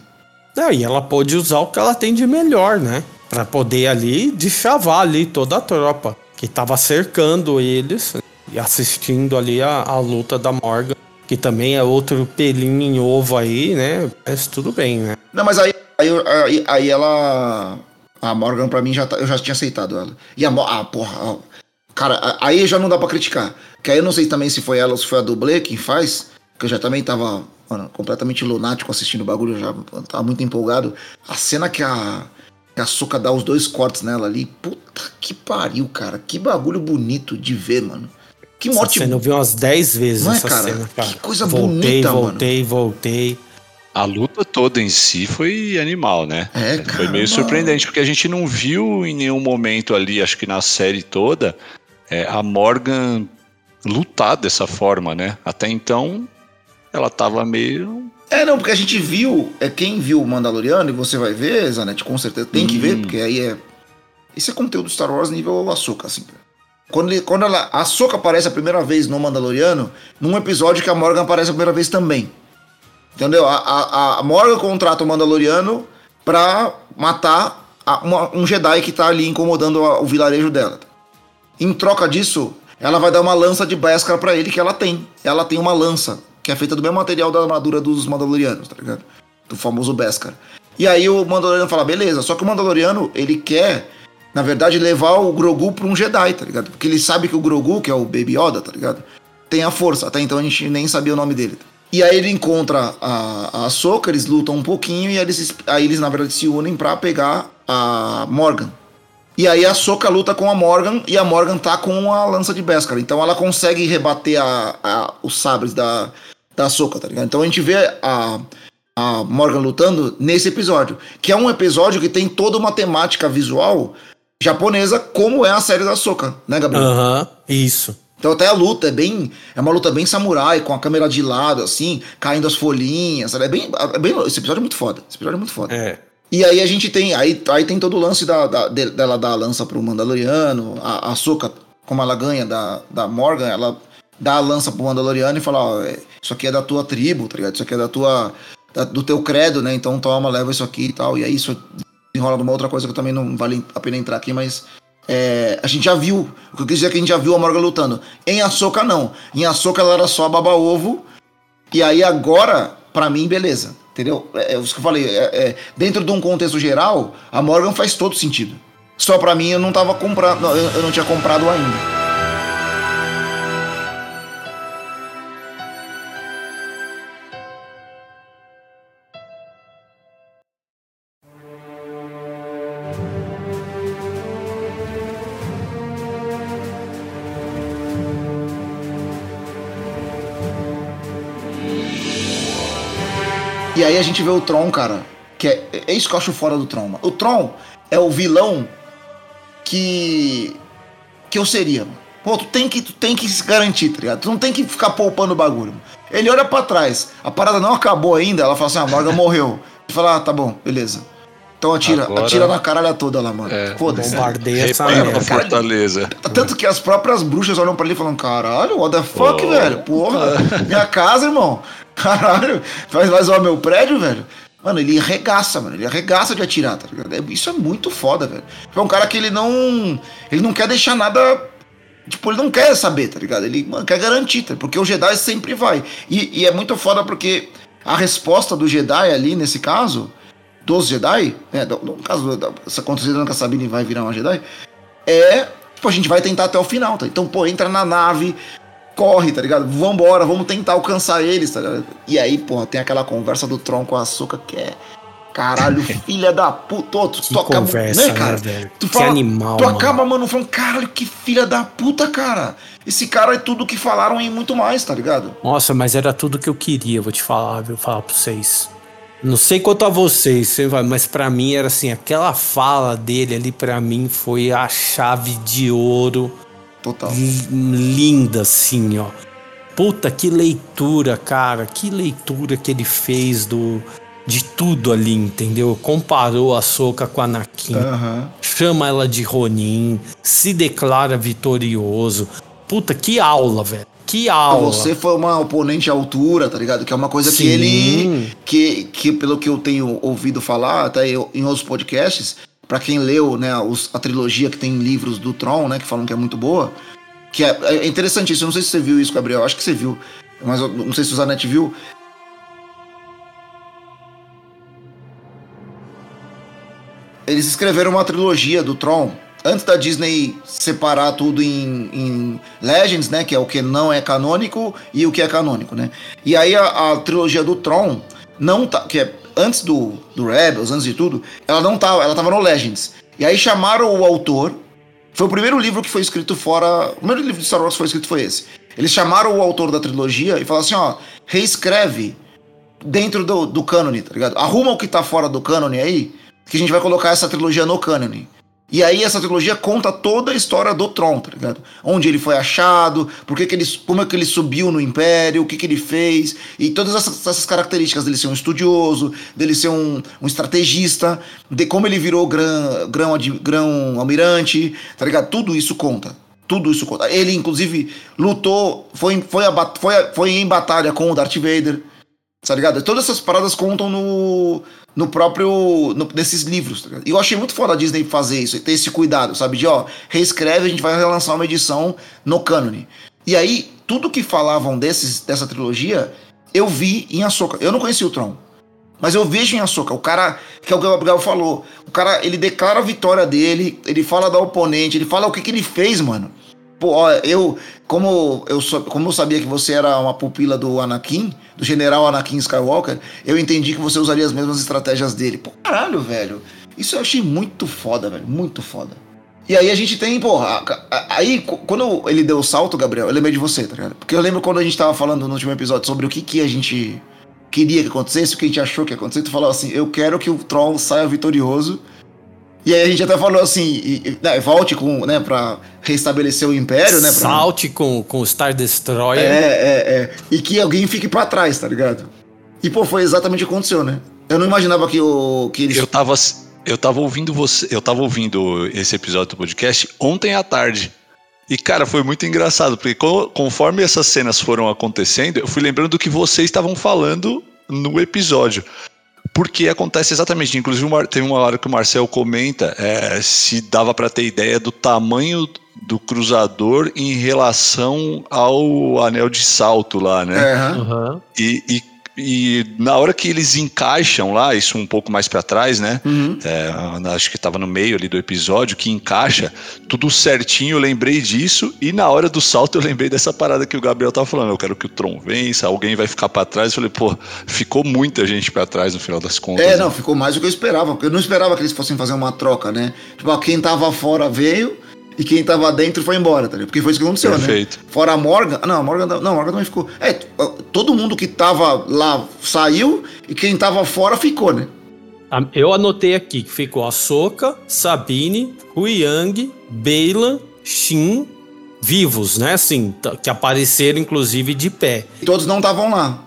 É, e ela pôde usar o que ela tem de melhor, né? Pra poder ali deschavar ali toda a tropa que tava cercando eles e assistindo ali a, a luta da Morgan, que também é outro pelinho em ovo aí, né? Mas tudo bem, né? Não, mas aí, aí, aí, aí ela. A Morgan, pra mim, já tá, eu já tinha aceitado ela. E a. Ah, porra. Cara, aí já não dá pra criticar. Que aí eu não sei também se foi ela ou se foi a dublê quem faz. Que eu já também tava mano, completamente lunático assistindo o bagulho, já tava muito empolgado. A cena que a, que a Soca dá os dois cortes nela ali, puta que pariu, cara. Que bagulho bonito de ver, mano. Que morte. Essa cena eu vi umas 10 vezes Não é, essa cara? cena, cara. Que coisa voltei, bonita, mano. voltei, voltei. A luta toda em si foi animal, né? É, Foi caramba. meio surpreendente, porque a gente não viu em nenhum momento ali, acho que na série toda, é, a Morgan lutar dessa forma, né? Até então, ela tava meio. É, não, porque a gente viu, é quem viu o Mandaloriano, e você vai ver, Zanetti, com certeza tem que Hum. ver, porque aí é. Isso é conteúdo Star Wars nível Açúcar, assim. Quando, ele, quando ela, a Ahsoka aparece a primeira vez no Mandaloriano, num episódio que a Morgan aparece a primeira vez também. Entendeu? A, a, a Morgan contrata o Mandaloriano pra matar a- uma- um Jedi que tá ali incomodando o vilarejo dela. Em troca disso, ela vai dar uma lança de Beskar pra ele que ela tem. Ela tem uma lança, que é feita do mesmo material da armadura dos Mandalorianos, tá ligado? Do famoso Beskar. E aí o Mandaloriano fala, beleza, só que o Mandaloriano, ele quer, na verdade, levar o Grogu pra um Jedi, tá ligado? Porque ele sabe que o Grogu, que é o Baby Yoda, tá ligado? Tem a força, até então a gente nem sabia o nome dele. E aí ele encontra a, a Ahsoka, eles lutam um pouquinho e eles, aí eles, na verdade, se unem pra pegar a Morgan. E aí a Soca luta com a Morgan e a Morgan tá com a lança de Beskar. Então ela consegue rebater a, a- os sabres da, da Soca, tá ligado? Então a gente vê a, a Morgan lutando nesse episódio. Que é um episódio que tem toda uma temática visual japonesa, como é a série da Soca, né, Gabriel? Aham, isso. Então até a luta é bem. É uma luta bem samurai, com a câmera de lado, assim, caindo as folhinhas. É bem, é bem. Esse episódio é muito foda. Esse episódio é muito foda. É. E aí a gente tem. Aí, aí tem todo o lance da, da- de- dela dar a lança pro Mandaloriano. A, a Soka, como ela ganha da, da Morgan, ela dá a lança pro Mandaloriano e fala: Ó, é, isso aqui é da tua tribo, tá ligado? Isso aqui é da tua. da- do teu credo, né? Então toma, leva isso aqui e tal. E aí isso enrola numa outra coisa que também não vale a pena entrar aqui, mas. é, a gente já viu. O que eu quis dizer é que a gente já viu a Morgan lutando. Em Ahsoka, não. Em Ahsoka ela era só baba-ovo. E aí agora, pra mim, beleza. Entendeu? É, é isso que eu falei. é- é, dentro de um contexto geral, a Morgan faz todo sentido. Só pra mim eu não tava comprando. eu, eu não tinha comprado ainda. A gente vê o Tron, cara. Que é, é isso que eu acho fora do Tron. O Tron é o vilão que. que eu seria. Pô, tu tem, que, tu tem que se garantir, tá ligado? Tu não tem que ficar poupando o bagulho. Ele olha pra trás, a parada não acabou ainda, ela fala assim, a Morgan morreu. Ele fala, ah, tá bom, beleza. Então atira, Agora- atira na caralha toda lá, mano. É, Foda-se. Bombardeia essa merda. fortaleza. Tanto que as próprias bruxas olham pra ele e falam: Caralho, what the fuck, Oh. velho? Porra, minha casa, irmão. Caralho, faz mais o meu prédio, velho. Mano, ele arregaça, mano. Ele arregaça de atirar, tá ligado? É- Isso é muito foda, velho. É um cara que ele não. Ele não quer deixar nada. Tipo, ele não quer saber, tá ligado? Ele mano, quer garantir, tá? porque o Jedi sempre vai. E, e é muito foda porque a resposta do Jedi ali, nesse caso, dos Jedi, né? No caso, da- se acontecer que a Sabine vai virar uma Jedi, é. Tipo, a gente vai tentar até o final, tá? Então, pô, entra na nave, corre, tá ligado? Vambora, vamos tentar alcançar eles, tá ligado? E aí, porra, tem aquela conversa do Tron com a Açúcar que é. Caralho, filha da puta. Tu, Que tu acaba, conversa, né, cara? né? Tu Que fala, animal, Tu mano. acaba, mano, falando, caralho, que filha da puta, cara. Esse cara é tudo que falaram e muito mais, tá ligado? Nossa, mas era tudo que eu queria, vou te falar, vou falar pra vocês. Não sei quanto a vocês, mas pra mim era assim, aquela fala dele ali pra mim foi a chave de ouro Total. li- linda assim, ó. Puta que leitura, cara, que leitura que ele fez do de tudo ali, entendeu? Comparou a Soca com a Anakin Aham. chama ela de Ronin, se declara vitorioso. Puta, que aula, velho. Que aula. Você foi uma oponente à altura, tá ligado? Que é uma coisa que Sim. ele. Que, que, pelo que eu tenho ouvido falar, até eu, em outros podcasts, pra quem leu, né, os- a trilogia que tem livros do Tron, né, que falam que é muito boa. Que é, é interessante isso. Eu não sei se você viu isso, Gabriel. Acho que você viu. Mas eu não sei se o Zanetti viu. Eles escreveram uma trilogia do Tron antes da Disney separar tudo em, em, Legends, né? Que é o que não é canônico e o que é canônico, né? E aí a, a trilogia do Tron não tá. Que é antes do, do Rebels, antes de tudo, ela não tava. Ela tava no Legends. E aí chamaram o autor. Foi o primeiro livro que foi escrito fora. O primeiro livro de Star Wars que foi escrito foi esse. Eles chamaram o autor da trilogia e falaram assim: ó, reescreve dentro do, do cânone, tá ligado? Arruma o que tá fora do cânone aí, que a gente vai colocar essa trilogia no cânone. E aí essa trilogia conta toda a história do Tron, tá ligado? Onde ele foi achado, por que, que ele, como é que ele subiu no Império, o que, que ele fez, e todas essas, essas características dele ser um estudioso, dele ser um, um estrategista, de como ele virou grão, grão, grão almirante, tá ligado? Tudo isso conta. Tudo isso conta. Ele, inclusive, lutou, foi, foi, a, foi, foi em batalha com o Darth Vader, tá ligado? Todas essas paradas contam no, no próprio. No, nesses livros. Tá e eu achei muito foda a Disney fazer isso, ter esse cuidado, sabe? De ó, reescreve, a gente vai relançar uma edição no cânone. E aí, tudo que falavam desses, dessa trilogia, eu vi em Ahsoka. Eu não conheci o Tron. Mas eu vejo em Ahsoka, o cara, que é o que o Gabriel falou, o cara, ele declara a vitória dele, ele fala da oponente, ele fala o que, que ele fez, mano. Pô, eu, como eu, como eu sabia que você era uma pupila do Anakin, do general Anakin Skywalker, eu entendi que você usaria as mesmas estratégias dele. Pô, caralho, velho. Isso eu achei muito foda, velho. Muito foda. E aí a gente tem, porra, aí quando ele deu o salto, Gabriel, eu lembrei de você, tá ligado? Porque eu lembro quando a gente tava falando no último episódio sobre o que, que a gente queria que acontecesse, o que a gente achou que ia acontecer, tu falou assim, eu quero que o Troll saia vitorioso e aí a gente até falou assim, e, e, né, volte com, né, pra restabelecer o Império, né? Pra... Salte com, com o Star Destroyer. É, é, é. E que alguém fique para trás, tá ligado? E, pô, foi exatamente o que aconteceu, né? Eu não imaginava que, o, que eles... Eu tava, eu tava ouvindo você, eu tava ouvindo esse episódio do podcast ontem à tarde. E, cara, foi muito engraçado, porque conforme essas cenas foram acontecendo, eu fui lembrando do que vocês estavam falando no episódio. Porque acontece exatamente, inclusive teve uma hora que o Marcel comenta é, se dava para ter ideia do tamanho do cruzador em relação ao anel de salto lá, né? Uhum. E, e e na hora que eles encaixam lá, isso um pouco mais para trás, né? Uhum. É, acho que estava no meio ali do episódio, que encaixa tudo certinho, eu lembrei disso. E na hora do salto eu lembrei dessa parada que o Gabriel tava falando. Eu quero que o Tron vença, alguém vai ficar para trás. Eu falei, pô, ficou muita gente para trás no final das contas. É, né? não, ficou mais do que eu esperava, porque eu não esperava que eles fossem fazer uma troca, né? Tipo, quem tava fora veio e quem tava dentro foi embora, tá ligado? Porque foi isso que aconteceu, né? Perfeito. né? Fora a Morgan. Não, a Morgan, não, a Morgan também ficou. É, todo mundo que tava lá saiu e quem tava fora ficou, né? Eu anotei aqui que ficou a Soca, Sabine, Huyang, Beilan, Shin, vivos, né? Assim, que apareceram inclusive de pé. E todos não estavam lá.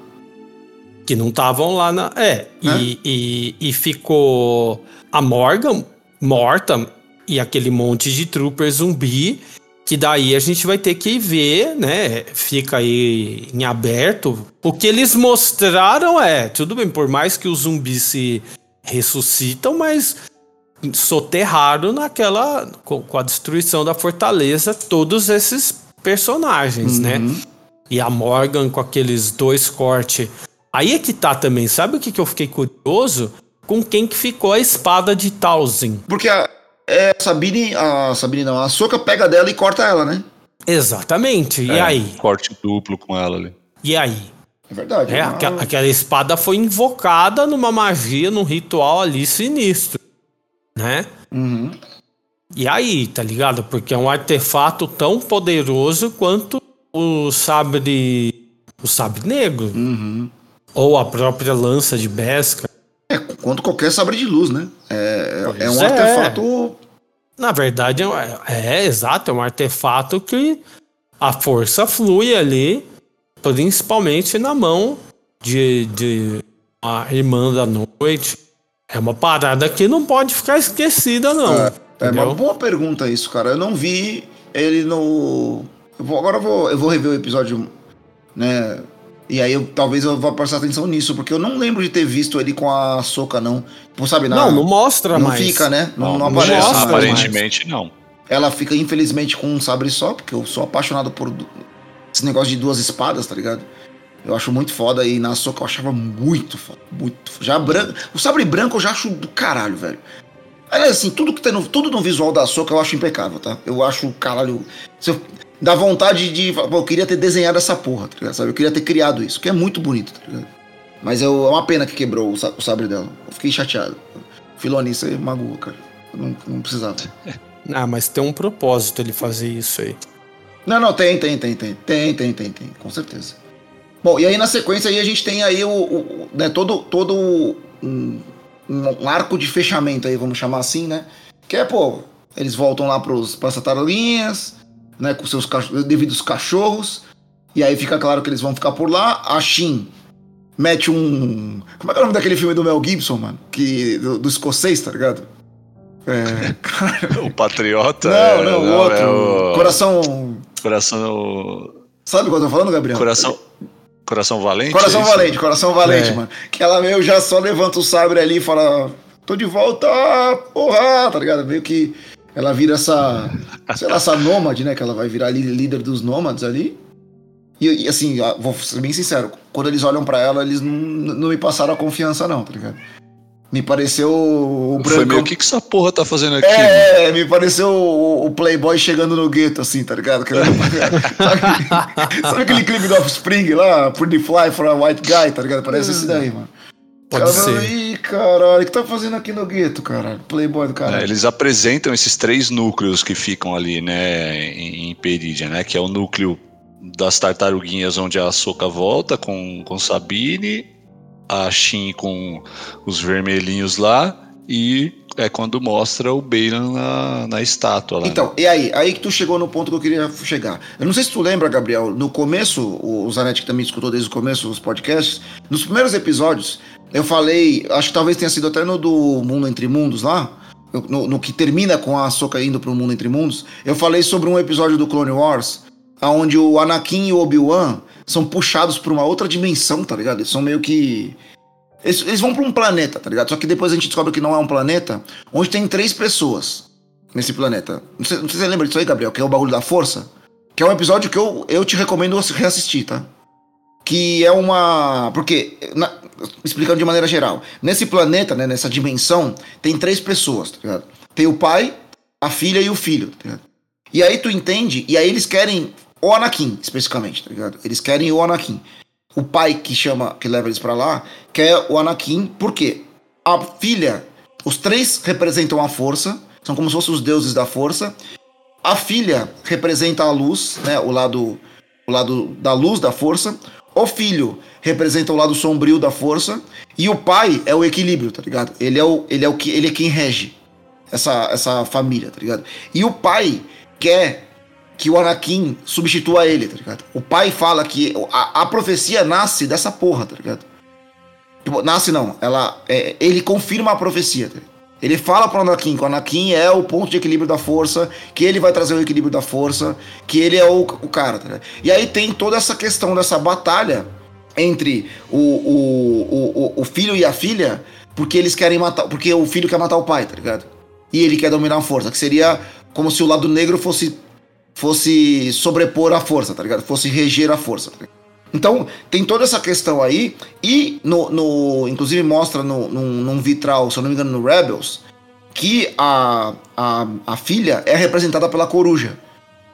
Que não estavam lá na. É, e, e, e ficou a Morgan morta, e aquele monte de trooper zumbi que daí a gente vai ter que ver, né? Fica aí em aberto. O que eles mostraram é, tudo bem, por mais que os zumbis se ressuscitam, mas soterraram naquela com, com a destruição da fortaleza todos esses personagens, né? uhum. né? E a Morgan com aqueles dois cortes. Aí é que tá também, sabe o que, que eu fiquei curioso? Com quem que ficou a espada de Talzin? Porque a, é, a Sabine, a Sabine não, a Soca pega dela e corta ela, né? Exatamente. E é, aí? Corte duplo com ela ali. E aí? É verdade. É, uma... aquela, aquela espada foi invocada numa magia, num ritual ali sinistro. Né? Uhum. E aí, tá ligado? Porque é um artefato tão poderoso quanto o sabre. O sabre negro. Uhum. Ou a própria lança de Beskar. É, quanto qualquer sabre de luz, né? É, é um é. artefato. Na verdade, é, é, exato, é um artefato que a força flui ali, principalmente na mão de, de a irmã da noite. É uma parada que não pode ficar esquecida, não. É, é uma boa pergunta isso, cara. Eu não vi ele no. Eu vou, agora eu vou, eu vou rever o episódio, né? E aí eu, talvez eu vá prestar atenção nisso, porque eu não lembro de ter visto ele com a soca, não. Tipo, sabe, não, não mostra não mais. Não fica, né? Não, não, não aparece. Mostra aparentemente mais. não. Ela fica, infelizmente, com um sabre só, porque eu sou apaixonado por esse negócio de duas espadas, tá ligado? Eu acho muito foda e na soca eu achava muito foda. Muito foda. Já branco. O sabre branco eu já acho do caralho, velho. Aliás, assim, tudo que tem no, tudo no visual da Soca eu acho impecável, tá? Eu acho, caralho. Você dá vontade de. Pô, eu queria ter desenhado essa porra, tá ligado? Sabe? Eu queria ter criado isso, que é muito bonito, tá ligado? Mas eu, é uma pena que quebrou o, o sabre dela. Eu fiquei chateado. Filoni, você magoou, cara. Eu não, não precisava. Ah, mas tem um propósito ele fazer isso aí. Não, não, tem, tem, tem, tem. Tem, tem, tem, tem, com certeza. Bom, e aí na sequência aí a gente tem aí o, o né, todo, todo um, um, arco de fechamento aí, vamos chamar assim, né? Que é, pô, eles voltam lá pros, pras tartaruguinhas, né, com seus devidos cachorros, e aí fica claro que eles vão ficar por lá. A Shin mete um... Como é que é o nome daquele filme do Mel Gibson, mano? Que, do, do escocês, tá ligado? É, o Patriota? Não, é, não, o outro. É o... Coração... Coração... Sabe o que eu tô falando, Gabriel? Coração... Coração Valente? Coração é Valente, Coração Valente, é. mano. Que ela meio já só levanta o sabre ali e fala: tô de volta, porra, tá ligado? Meio que ela vira essa, sei lá, essa nômade, né? Que ela vai virar líder dos nômades ali. E, e, assim, vou ser bem sincero, quando eles olham para ela, eles não, não me passaram a confiança, não, tá ligado? Me pareceu o branco. Foi meio, o que, que essa porra tá fazendo aqui? É, mano? me pareceu o, o, Playboy chegando no gueto, assim, tá ligado? sabe, sabe, aquele clipe do Offspring lá? Pretty Fly for a White Guy, tá ligado? Parece esse daí, mano. Pode ser. Ih, caralho, o que tá fazendo aqui no gueto, cara? Playboy do cara. É, eles apresentam esses três núcleos que ficam ali, né, em, em Peridia, né? Que é o núcleo das tartaruguinhas onde a Soca volta com, com Sabine, a Shin com os vermelhinhos lá e é quando mostra o Bailan na, na estátua lá. Então, e aí? Aí que tu chegou no ponto que eu queria chegar. Eu não sei se tu lembra, Gabriel, no começo, o Zanetti que também escutou desde o começo os podcasts, nos primeiros episódios, eu falei, acho que talvez tenha sido até no do Mundo Entre Mundos lá, no, no que termina com a Soca indo pro Mundo Entre Mundos, eu falei sobre um episódio do Clone Wars, onde o Anakin e o Obi-Wan são puxados para uma outra dimensão, tá ligado? Eles são meio que. Eles, eles vão para um planeta, tá ligado? Só que depois a gente descobre que não é um planeta, onde tem três pessoas nesse planeta. Não sei, não sei se você lembra disso aí, Gabriel, que é o bagulho da força. Que é um episódio que eu, eu te recomendo reassistir, tá? Que é uma. Porque, na... explicando de maneira geral, nesse planeta, né, nessa dimensão, tem três pessoas, tá? Tem o pai, a filha e o filho, tá? E aí tu entende, e aí eles querem o Anakin, especificamente, tá ligado? Eles querem o Anakin. O pai que chama, que leva eles para lá, quer o Anakin, por quê? A filha, os três representam a força, são como se fossem os deuses da força. A filha representa a luz, né? O lado, o lado da luz da força. O filho representa o lado sombrio da força. E o pai é o equilíbrio, tá ligado? Ele é o, ele é o que, ele é quem rege essa, essa família, tá ligado? E o pai quer que o Anakin substitua ele, tá ligado? O pai fala que a, a profecia nasce dessa porra, tá ligado? Tipo, nasce não, ela, é, ele confirma a profecia, tá Ele fala pro Anakin que o Anakin é o ponto de equilíbrio da força, que ele vai trazer o equilíbrio da força, que ele é o, o cara, tá ligado? E aí tem toda essa questão dessa batalha entre o, o, o, o filho e a filha, porque eles querem matar, porque o filho quer matar o pai, tá ligado? E ele quer dominar a força, que seria como se o lado negro fosse fosse sobrepor a força, tá ligado? Fosse reger a força. Tá então, tem toda essa questão aí, e no, no inclusive mostra no, num, num, vitral, se eu não me engano, no Rebels, que a, a, a filha é representada pela coruja.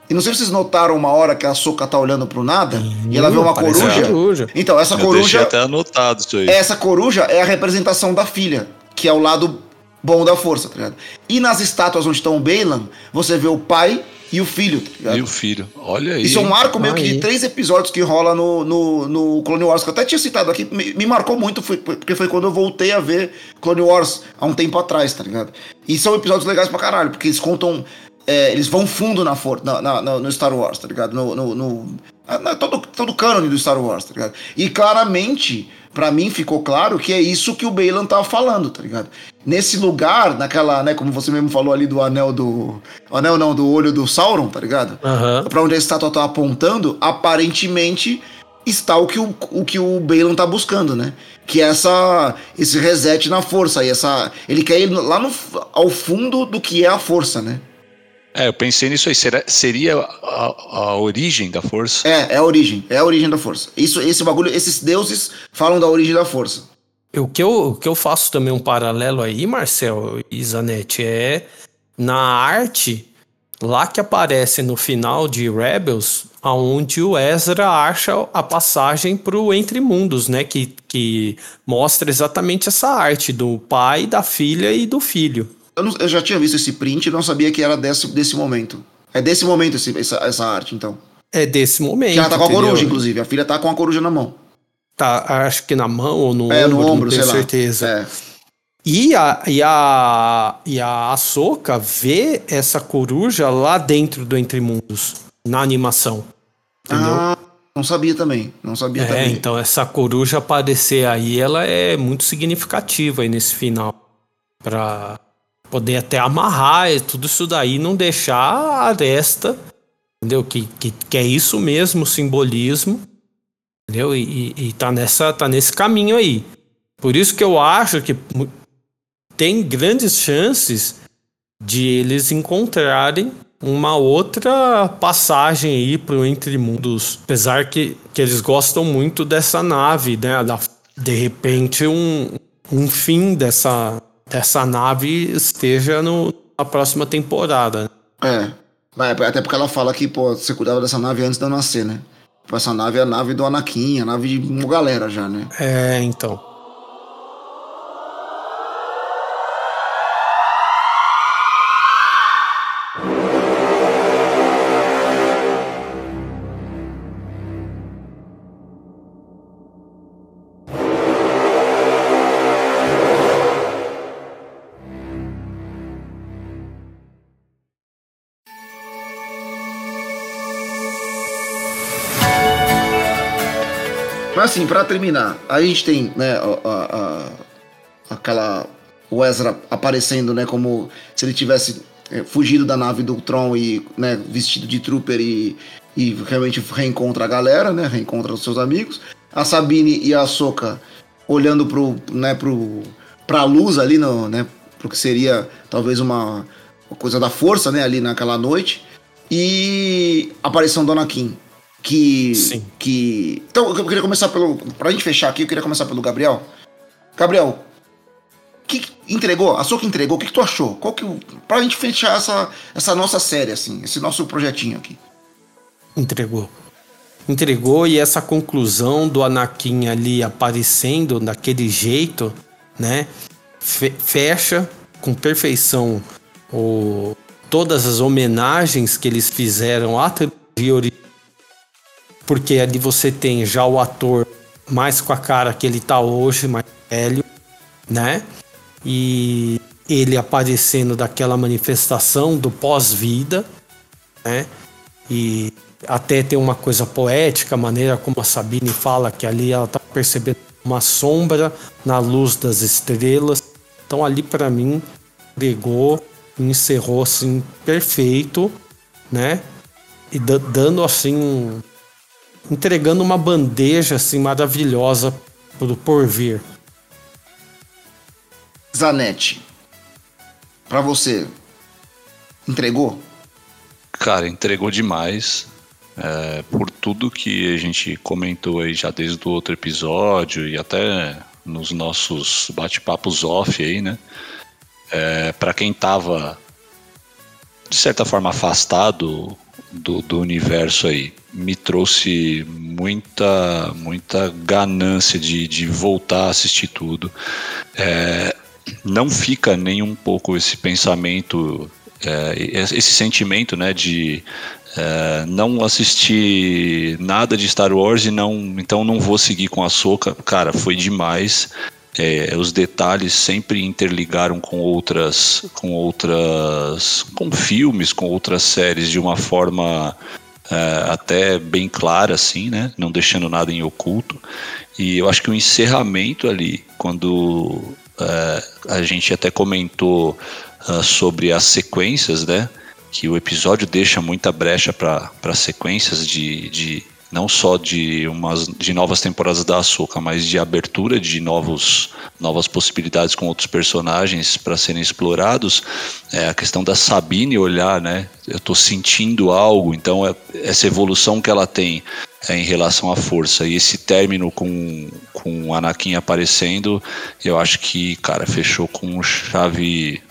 E não sei se vocês notaram uma hora que a Soca tá olhando pro nada e ela vê uma coruja. coruja. Então, essa eu coruja. até anotado isso aí. Essa coruja é a representação da filha, que é o lado bom da força, tá ligado? E nas estátuas onde estão o Bailan, você vê o pai e o filho, tá? E o filho, olha aí. Isso é um marco meio que de três episódios que rola no, no, no, Clone Wars, que eu até tinha citado aqui, me, me marcou muito, foi, porque foi quando eu voltei a ver Clone Wars há um tempo atrás, tá ligado? E são episódios legais pra caralho, porque eles contam. É, eles vão fundo na, for, na, na, no Star Wars, tá ligado? No, no, no, na, todo, todo o cânone do Star Wars, tá ligado? E claramente para mim ficou claro que é isso que o Bailan tava falando, tá ligado? Nesse lugar, naquela, né, como você mesmo falou ali do anel do. Anel não, do olho do Sauron, tá ligado? Uhum. Pra onde a estátua tá apontando, aparentemente está o que o, o que o Bailan tá buscando, né? Que é essa, esse reset na força. E essa, ele quer ir lá no, ao fundo do que é a força, né? É, eu pensei nisso aí. Será, seria a, a, origem da força? É, é a origem. É a origem da força. Isso, esse bagulho, esses deuses falam da origem da força. O que, eu, o que eu faço também um paralelo aí, Marcel e Zanetti, é na arte lá que aparece no final de Rebels, aonde o Ezra acha a passagem para o Entre Mundos, né? Que, que mostra exatamente essa arte do pai, da filha e do filho. Eu, não, eu já tinha visto esse print e não sabia que era desse, desse momento. É desse momento esse, essa, essa arte, então. É desse momento. Que ela tá com a coruja, inclusive. A filha tá com a coruja na mão. Tá, acho que na mão ou no é, ombro, no ombro, não tenho certeza. É. E a, e a, e a Ahsoka vê essa coruja lá dentro do Entre Mundos, na animação. Entendeu? Ah, não sabia também. Não sabia é, também. então essa coruja aparecer aí, ela é muito significativa aí nesse final. Pra poder até amarrar tudo isso daí não deixar a aresta, entendeu? Que, que, que é isso mesmo, o simbolismo, entendeu? E, e, e tá, nessa, tá nesse caminho aí. Por isso que eu acho que tem grandes chances de eles encontrarem uma outra passagem aí pro Entre Mundos. Apesar que, que eles gostam muito dessa nave, né? Da, de repente, um, um fim dessa, dessa nave esteja no, na próxima temporada. É. Até porque ela fala que, pô, você cuidava dessa nave antes de eu nascer, né? Tipo, essa nave é a nave do Anakin, a nave de uma galera já, né? É, então. Assim, para terminar, a gente tem, né, a, a, aquela. O Ezra aparecendo, né, como se ele tivesse é, fugido da nave do Tron e, né, vestido de trooper e, e realmente reencontra a galera, né, reencontra os seus amigos. A Sabine e a Soka olhando pro, né, pro, pra luz ali, no, né, pro que seria talvez uma, uma coisa da força, né, ali naquela noite. E a aparição do Anakin que. Sim. que Então, eu queria começar pelo. Pra gente fechar aqui, eu queria começar pelo Gabriel. Gabriel, que entregou? A sua que entregou, o que, que, tu achou? Qual que, pra gente fechar essa, essa nossa série, assim, esse nosso projetinho aqui. Entregou. Entregou e essa conclusão do Anakin ali aparecendo daquele jeito, né? Fecha com perfeição o, todas as homenagens que eles fizeram à trilogia original porque ali você tem já o ator mais com a cara que ele tá hoje, mais velho, né? E ele aparecendo daquela manifestação do pós-vida, né? E até tem uma coisa poética, a maneira como a Sabine fala que ali ela tá percebendo uma sombra na luz das estrelas. Então ali para mim pegou, encerrou assim perfeito, né? E dando assim entregando uma bandeja assim maravilhosa pro porvir. Zanetti, para você, entregou? Cara, entregou demais. É, por tudo que a gente comentou aí já desde o outro episódio e até nos nossos bate-papos off aí, né? É, para quem tava de certa forma afastado do, do universo aí me trouxe muita muita ganância de, de voltar a assistir tudo. É, não fica nem um pouco esse pensamento, é, esse sentimento né, de é, não assistir nada de Star Wars e não então não vou seguir com a Soca. Cara, foi demais. É, os detalhes sempre interligaram com outras, com outras, com filmes, com outras séries de uma forma é, até bem clara, assim, né? Não deixando nada em oculto. E eu acho que o encerramento ali, quando é, a gente até comentou uh, sobre as sequências, né? Que o episódio deixa muita brecha para sequências de, de não só de umas de novas temporadas da Ahsoka, mas de abertura de novos novas possibilidades com outros personagens para serem explorados. É a questão da Sabine olhar, né? Eu estou sentindo algo, então é, essa evolução que ela tem é, em relação à força. E esse término com, com o Anakin aparecendo, eu acho que, cara, fechou com chave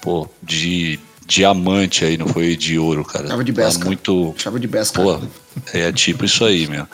pô, de diamante aí, não foi de ouro, cara. Chave de besca. Tá muito. Chave de besca. Pô, é tipo isso aí, meu.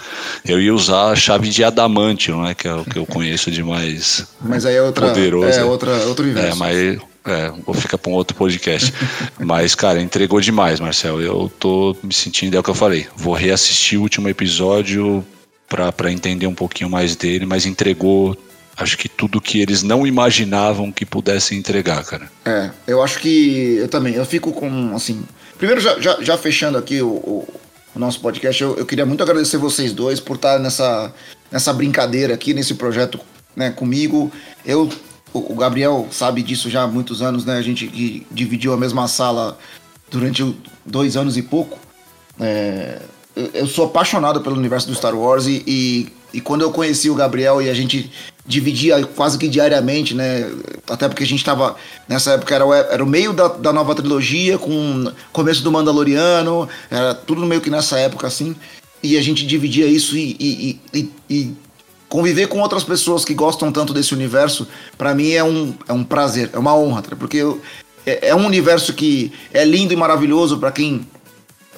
Eu ia usar a chave de adamante, não é? Que é o que eu conheço de mais. Mas aí é outra. Poderoso. É outra, outro universo. É, mas. É, vou ficar para um outro podcast. mas, cara, entregou demais, Marcel. Eu tô me sentindo, é o que eu falei. Vou reassistir o último episódio para entender um pouquinho mais dele, mas entregou acho que tudo que eles não imaginavam que pudessem entregar, cara. É, eu acho que eu também, eu fico com, assim, primeiro já, já, já fechando aqui o, o, o nosso podcast, eu, eu, queria muito agradecer vocês dois por estar nessa, nessa brincadeira aqui, nesse projeto né, comigo. Eu, o Gabriel sabe disso já há muitos anos, né, a gente dividiu a mesma sala durante dois anos e pouco. É, eu sou apaixonado pelo universo do Star Wars e, e, e, quando eu conheci o Gabriel e a gente dividia quase que diariamente, né? Até porque a gente estava nessa época era, era o meio da, da nova trilogia com começo do Mandaloriano, era tudo meio que nessa época assim. E a gente dividia isso e, e, e conviver com outras pessoas que gostam tanto desse universo, para mim é um, é um prazer, é uma honra, porque eu, é, é um universo que é lindo e maravilhoso para quem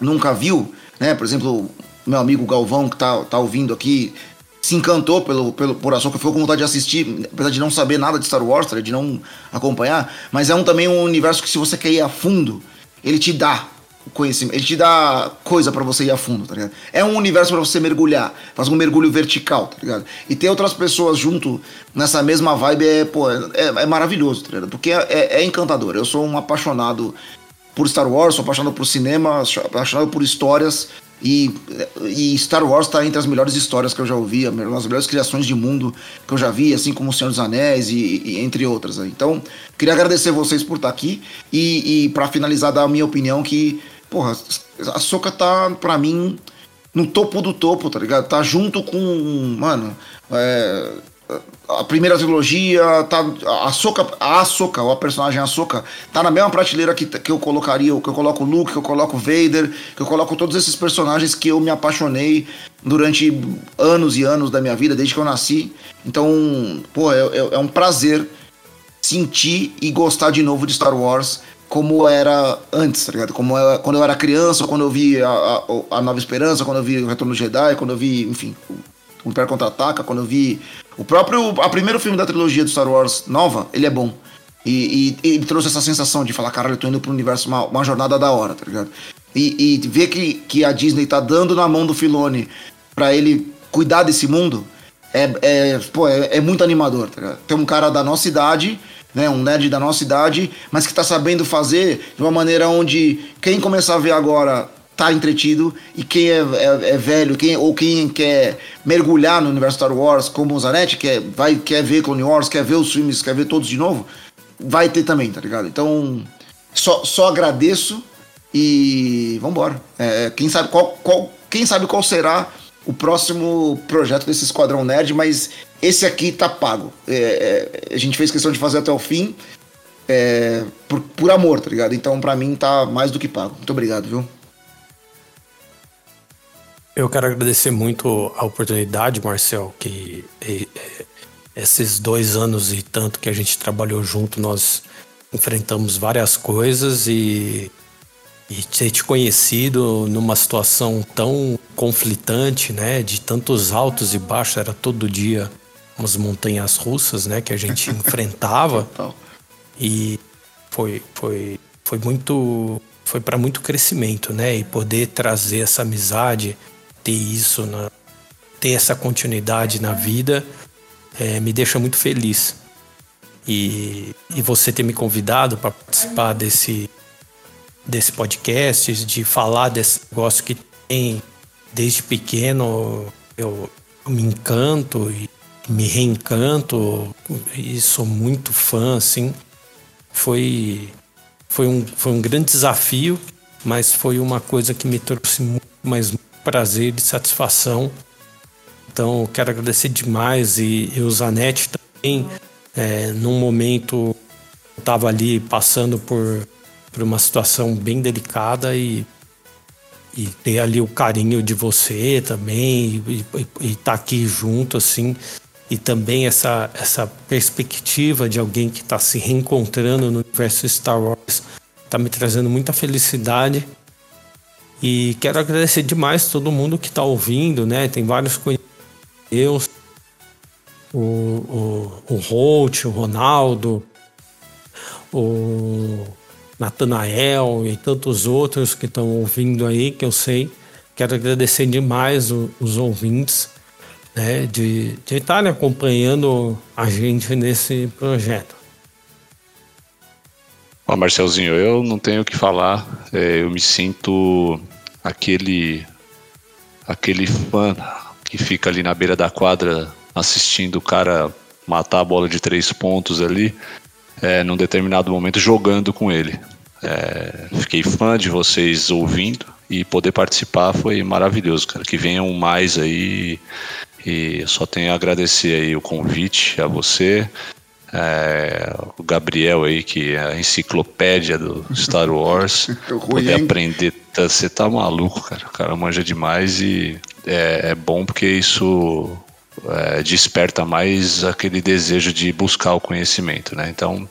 nunca viu né? Por exemplo, meu amigo Galvão, que tá, tá ouvindo aqui, se encantou pelo, pelo, por Ahsoka, ficou com vontade de assistir, apesar de não saber nada de Star Wars, de não acompanhar, mas é um também um universo que se você quer ir a fundo, ele te dá conhecimento, ele te dá coisa para você ir a fundo, tá ligado? É um universo para você mergulhar, faz um mergulho vertical, tá ligado? E ter outras pessoas junto nessa mesma vibe é, pô, é, é maravilhoso, tá ligado? Porque é, é, é encantador. Eu sou um apaixonado por Star Wars, sou apaixonado por cinema, apaixonado por histórias. E, e Star Wars está entre as melhores histórias que eu já ouvi, as melhores criações de mundo que eu já vi, assim como O Senhor dos Anéis e, e entre outras. Então, queria agradecer vocês por estar aqui e, e para finalizar, dar a minha opinião que, porra, a Soca tá, pra mim, no topo do topo, tá ligado? Tá junto com, mano, é, a primeira trilogia, tá, a Soca, a Soca, a personagem Ahsoka, tá na mesma prateleira que, que eu colocaria, que eu coloco o Luke, que eu coloco o Vader, que eu coloco todos esses personagens que eu me apaixonei durante anos e anos da minha vida, desde que eu nasci. Então, pô, é, é, é um prazer sentir e gostar de novo de Star Wars como era antes, tá ligado? Como eu, quando eu era criança, quando eu vi a, a, a, Nova Esperança, quando eu vi o Retorno do Jedi, quando eu vi, enfim, o Império Contra-Ataca, quando eu vi o próprio. A primeiro filme da trilogia do Star Wars nova, ele é bom. E, e, ele trouxe essa sensação de falar, caralho, eu tô indo pro universo, uma, uma jornada da hora, tá ligado? E, e ver que, que a Disney tá dando na mão do Filone para ele cuidar desse mundo é, é, pô, é, é, muito animador, tá ligado? Tem um cara da nossa idade, né, um nerd da nossa idade, mas que tá sabendo fazer de uma maneira onde quem começar a ver agora tá entretido e quem é, é, é, velho quem, ou quem quer mergulhar no universo Star Wars, como o Zanetti, quer, vai, quer ver Clone Wars, quer ver os filmes, quer ver todos de novo, vai ter também, tá ligado? Então, só, só agradeço e vambora. É, quem, sabe qual, qual, quem sabe qual será o próximo projeto desse Esquadrão Nerd, mas esse aqui tá pago. É, é, a gente fez questão de fazer até o fim. É, por, por amor, tá ligado? Então, para mim, tá mais do que pago. Muito obrigado, viu? Eu quero agradecer muito a oportunidade, Marcel, que é, é, esses dois anos e tanto que a gente trabalhou junto, nós enfrentamos várias coisas e, e ter te conhecido numa situação tão conflitante, né, de tantos altos e baixos, era todo dia umas montanhas russas, né, que a gente enfrentava. E foi, foi, foi muito, foi para muito crescimento, né, e poder trazer essa amizade ter isso, na, ter essa continuidade na vida, é, me deixa muito feliz. E, e você ter me convidado para participar desse, desse podcast, de falar desse negócio que tem desde pequeno, eu, me encanto e me reencanto e sou muito fã, assim. Foi, foi, um, foi um grande desafio, mas foi uma coisa que me trouxe muito, mais prazer e satisfação. Então, quero agradecer demais e, e o Zanetti também, é, num momento estava ali passando por, por uma situação bem delicada e, e ter ali o carinho de você também e estar tá aqui junto assim e também essa, essa perspectiva de alguém que está se reencontrando no universo Star Wars está me trazendo muita felicidade e quero agradecer demais todo mundo que está ouvindo, né? Tem vários conhecidos, o, o, o Holt, o Ronaldo, o Natanael e tantos outros que estão ouvindo aí, que eu sei. Quero agradecer demais o, os ouvintes né, de, de acompanhando a gente nesse projeto. Ó, Marcelzinho, eu não tenho o que falar. É, eu me sinto aquele aquele fã que fica ali na beira da quadra assistindo o cara matar a bola de três pontos ali, é, num determinado momento jogando com ele. É, fiquei fã de vocês ouvindo e poder participar foi maravilhoso, cara. Que venham mais aí e só tenho a agradecer aí o convite a você, é, o Gabriel aí, que é a enciclopédia do Star Wars. poder aprender. Tá, você tá maluco, cara. O cara manja demais e é, é bom porque isso é, desperta mais aquele desejo de buscar o conhecimento, né? Então,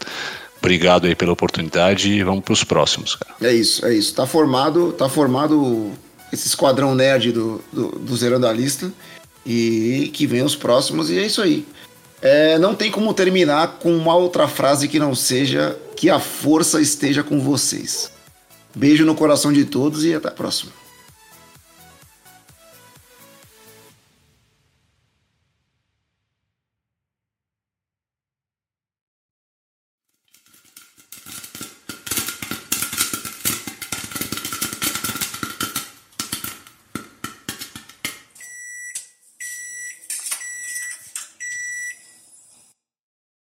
Obrigado aí pela oportunidade e vamos para os próximos, cara. É isso, é isso. Tá formado, tá formado esse esquadrão nerd do, do, do Zerando a Lista e que vem os próximos e é isso aí. É, não tem como terminar com uma outra frase que não seja que a força esteja com vocês. Beijo no coração de todos e até a próxima.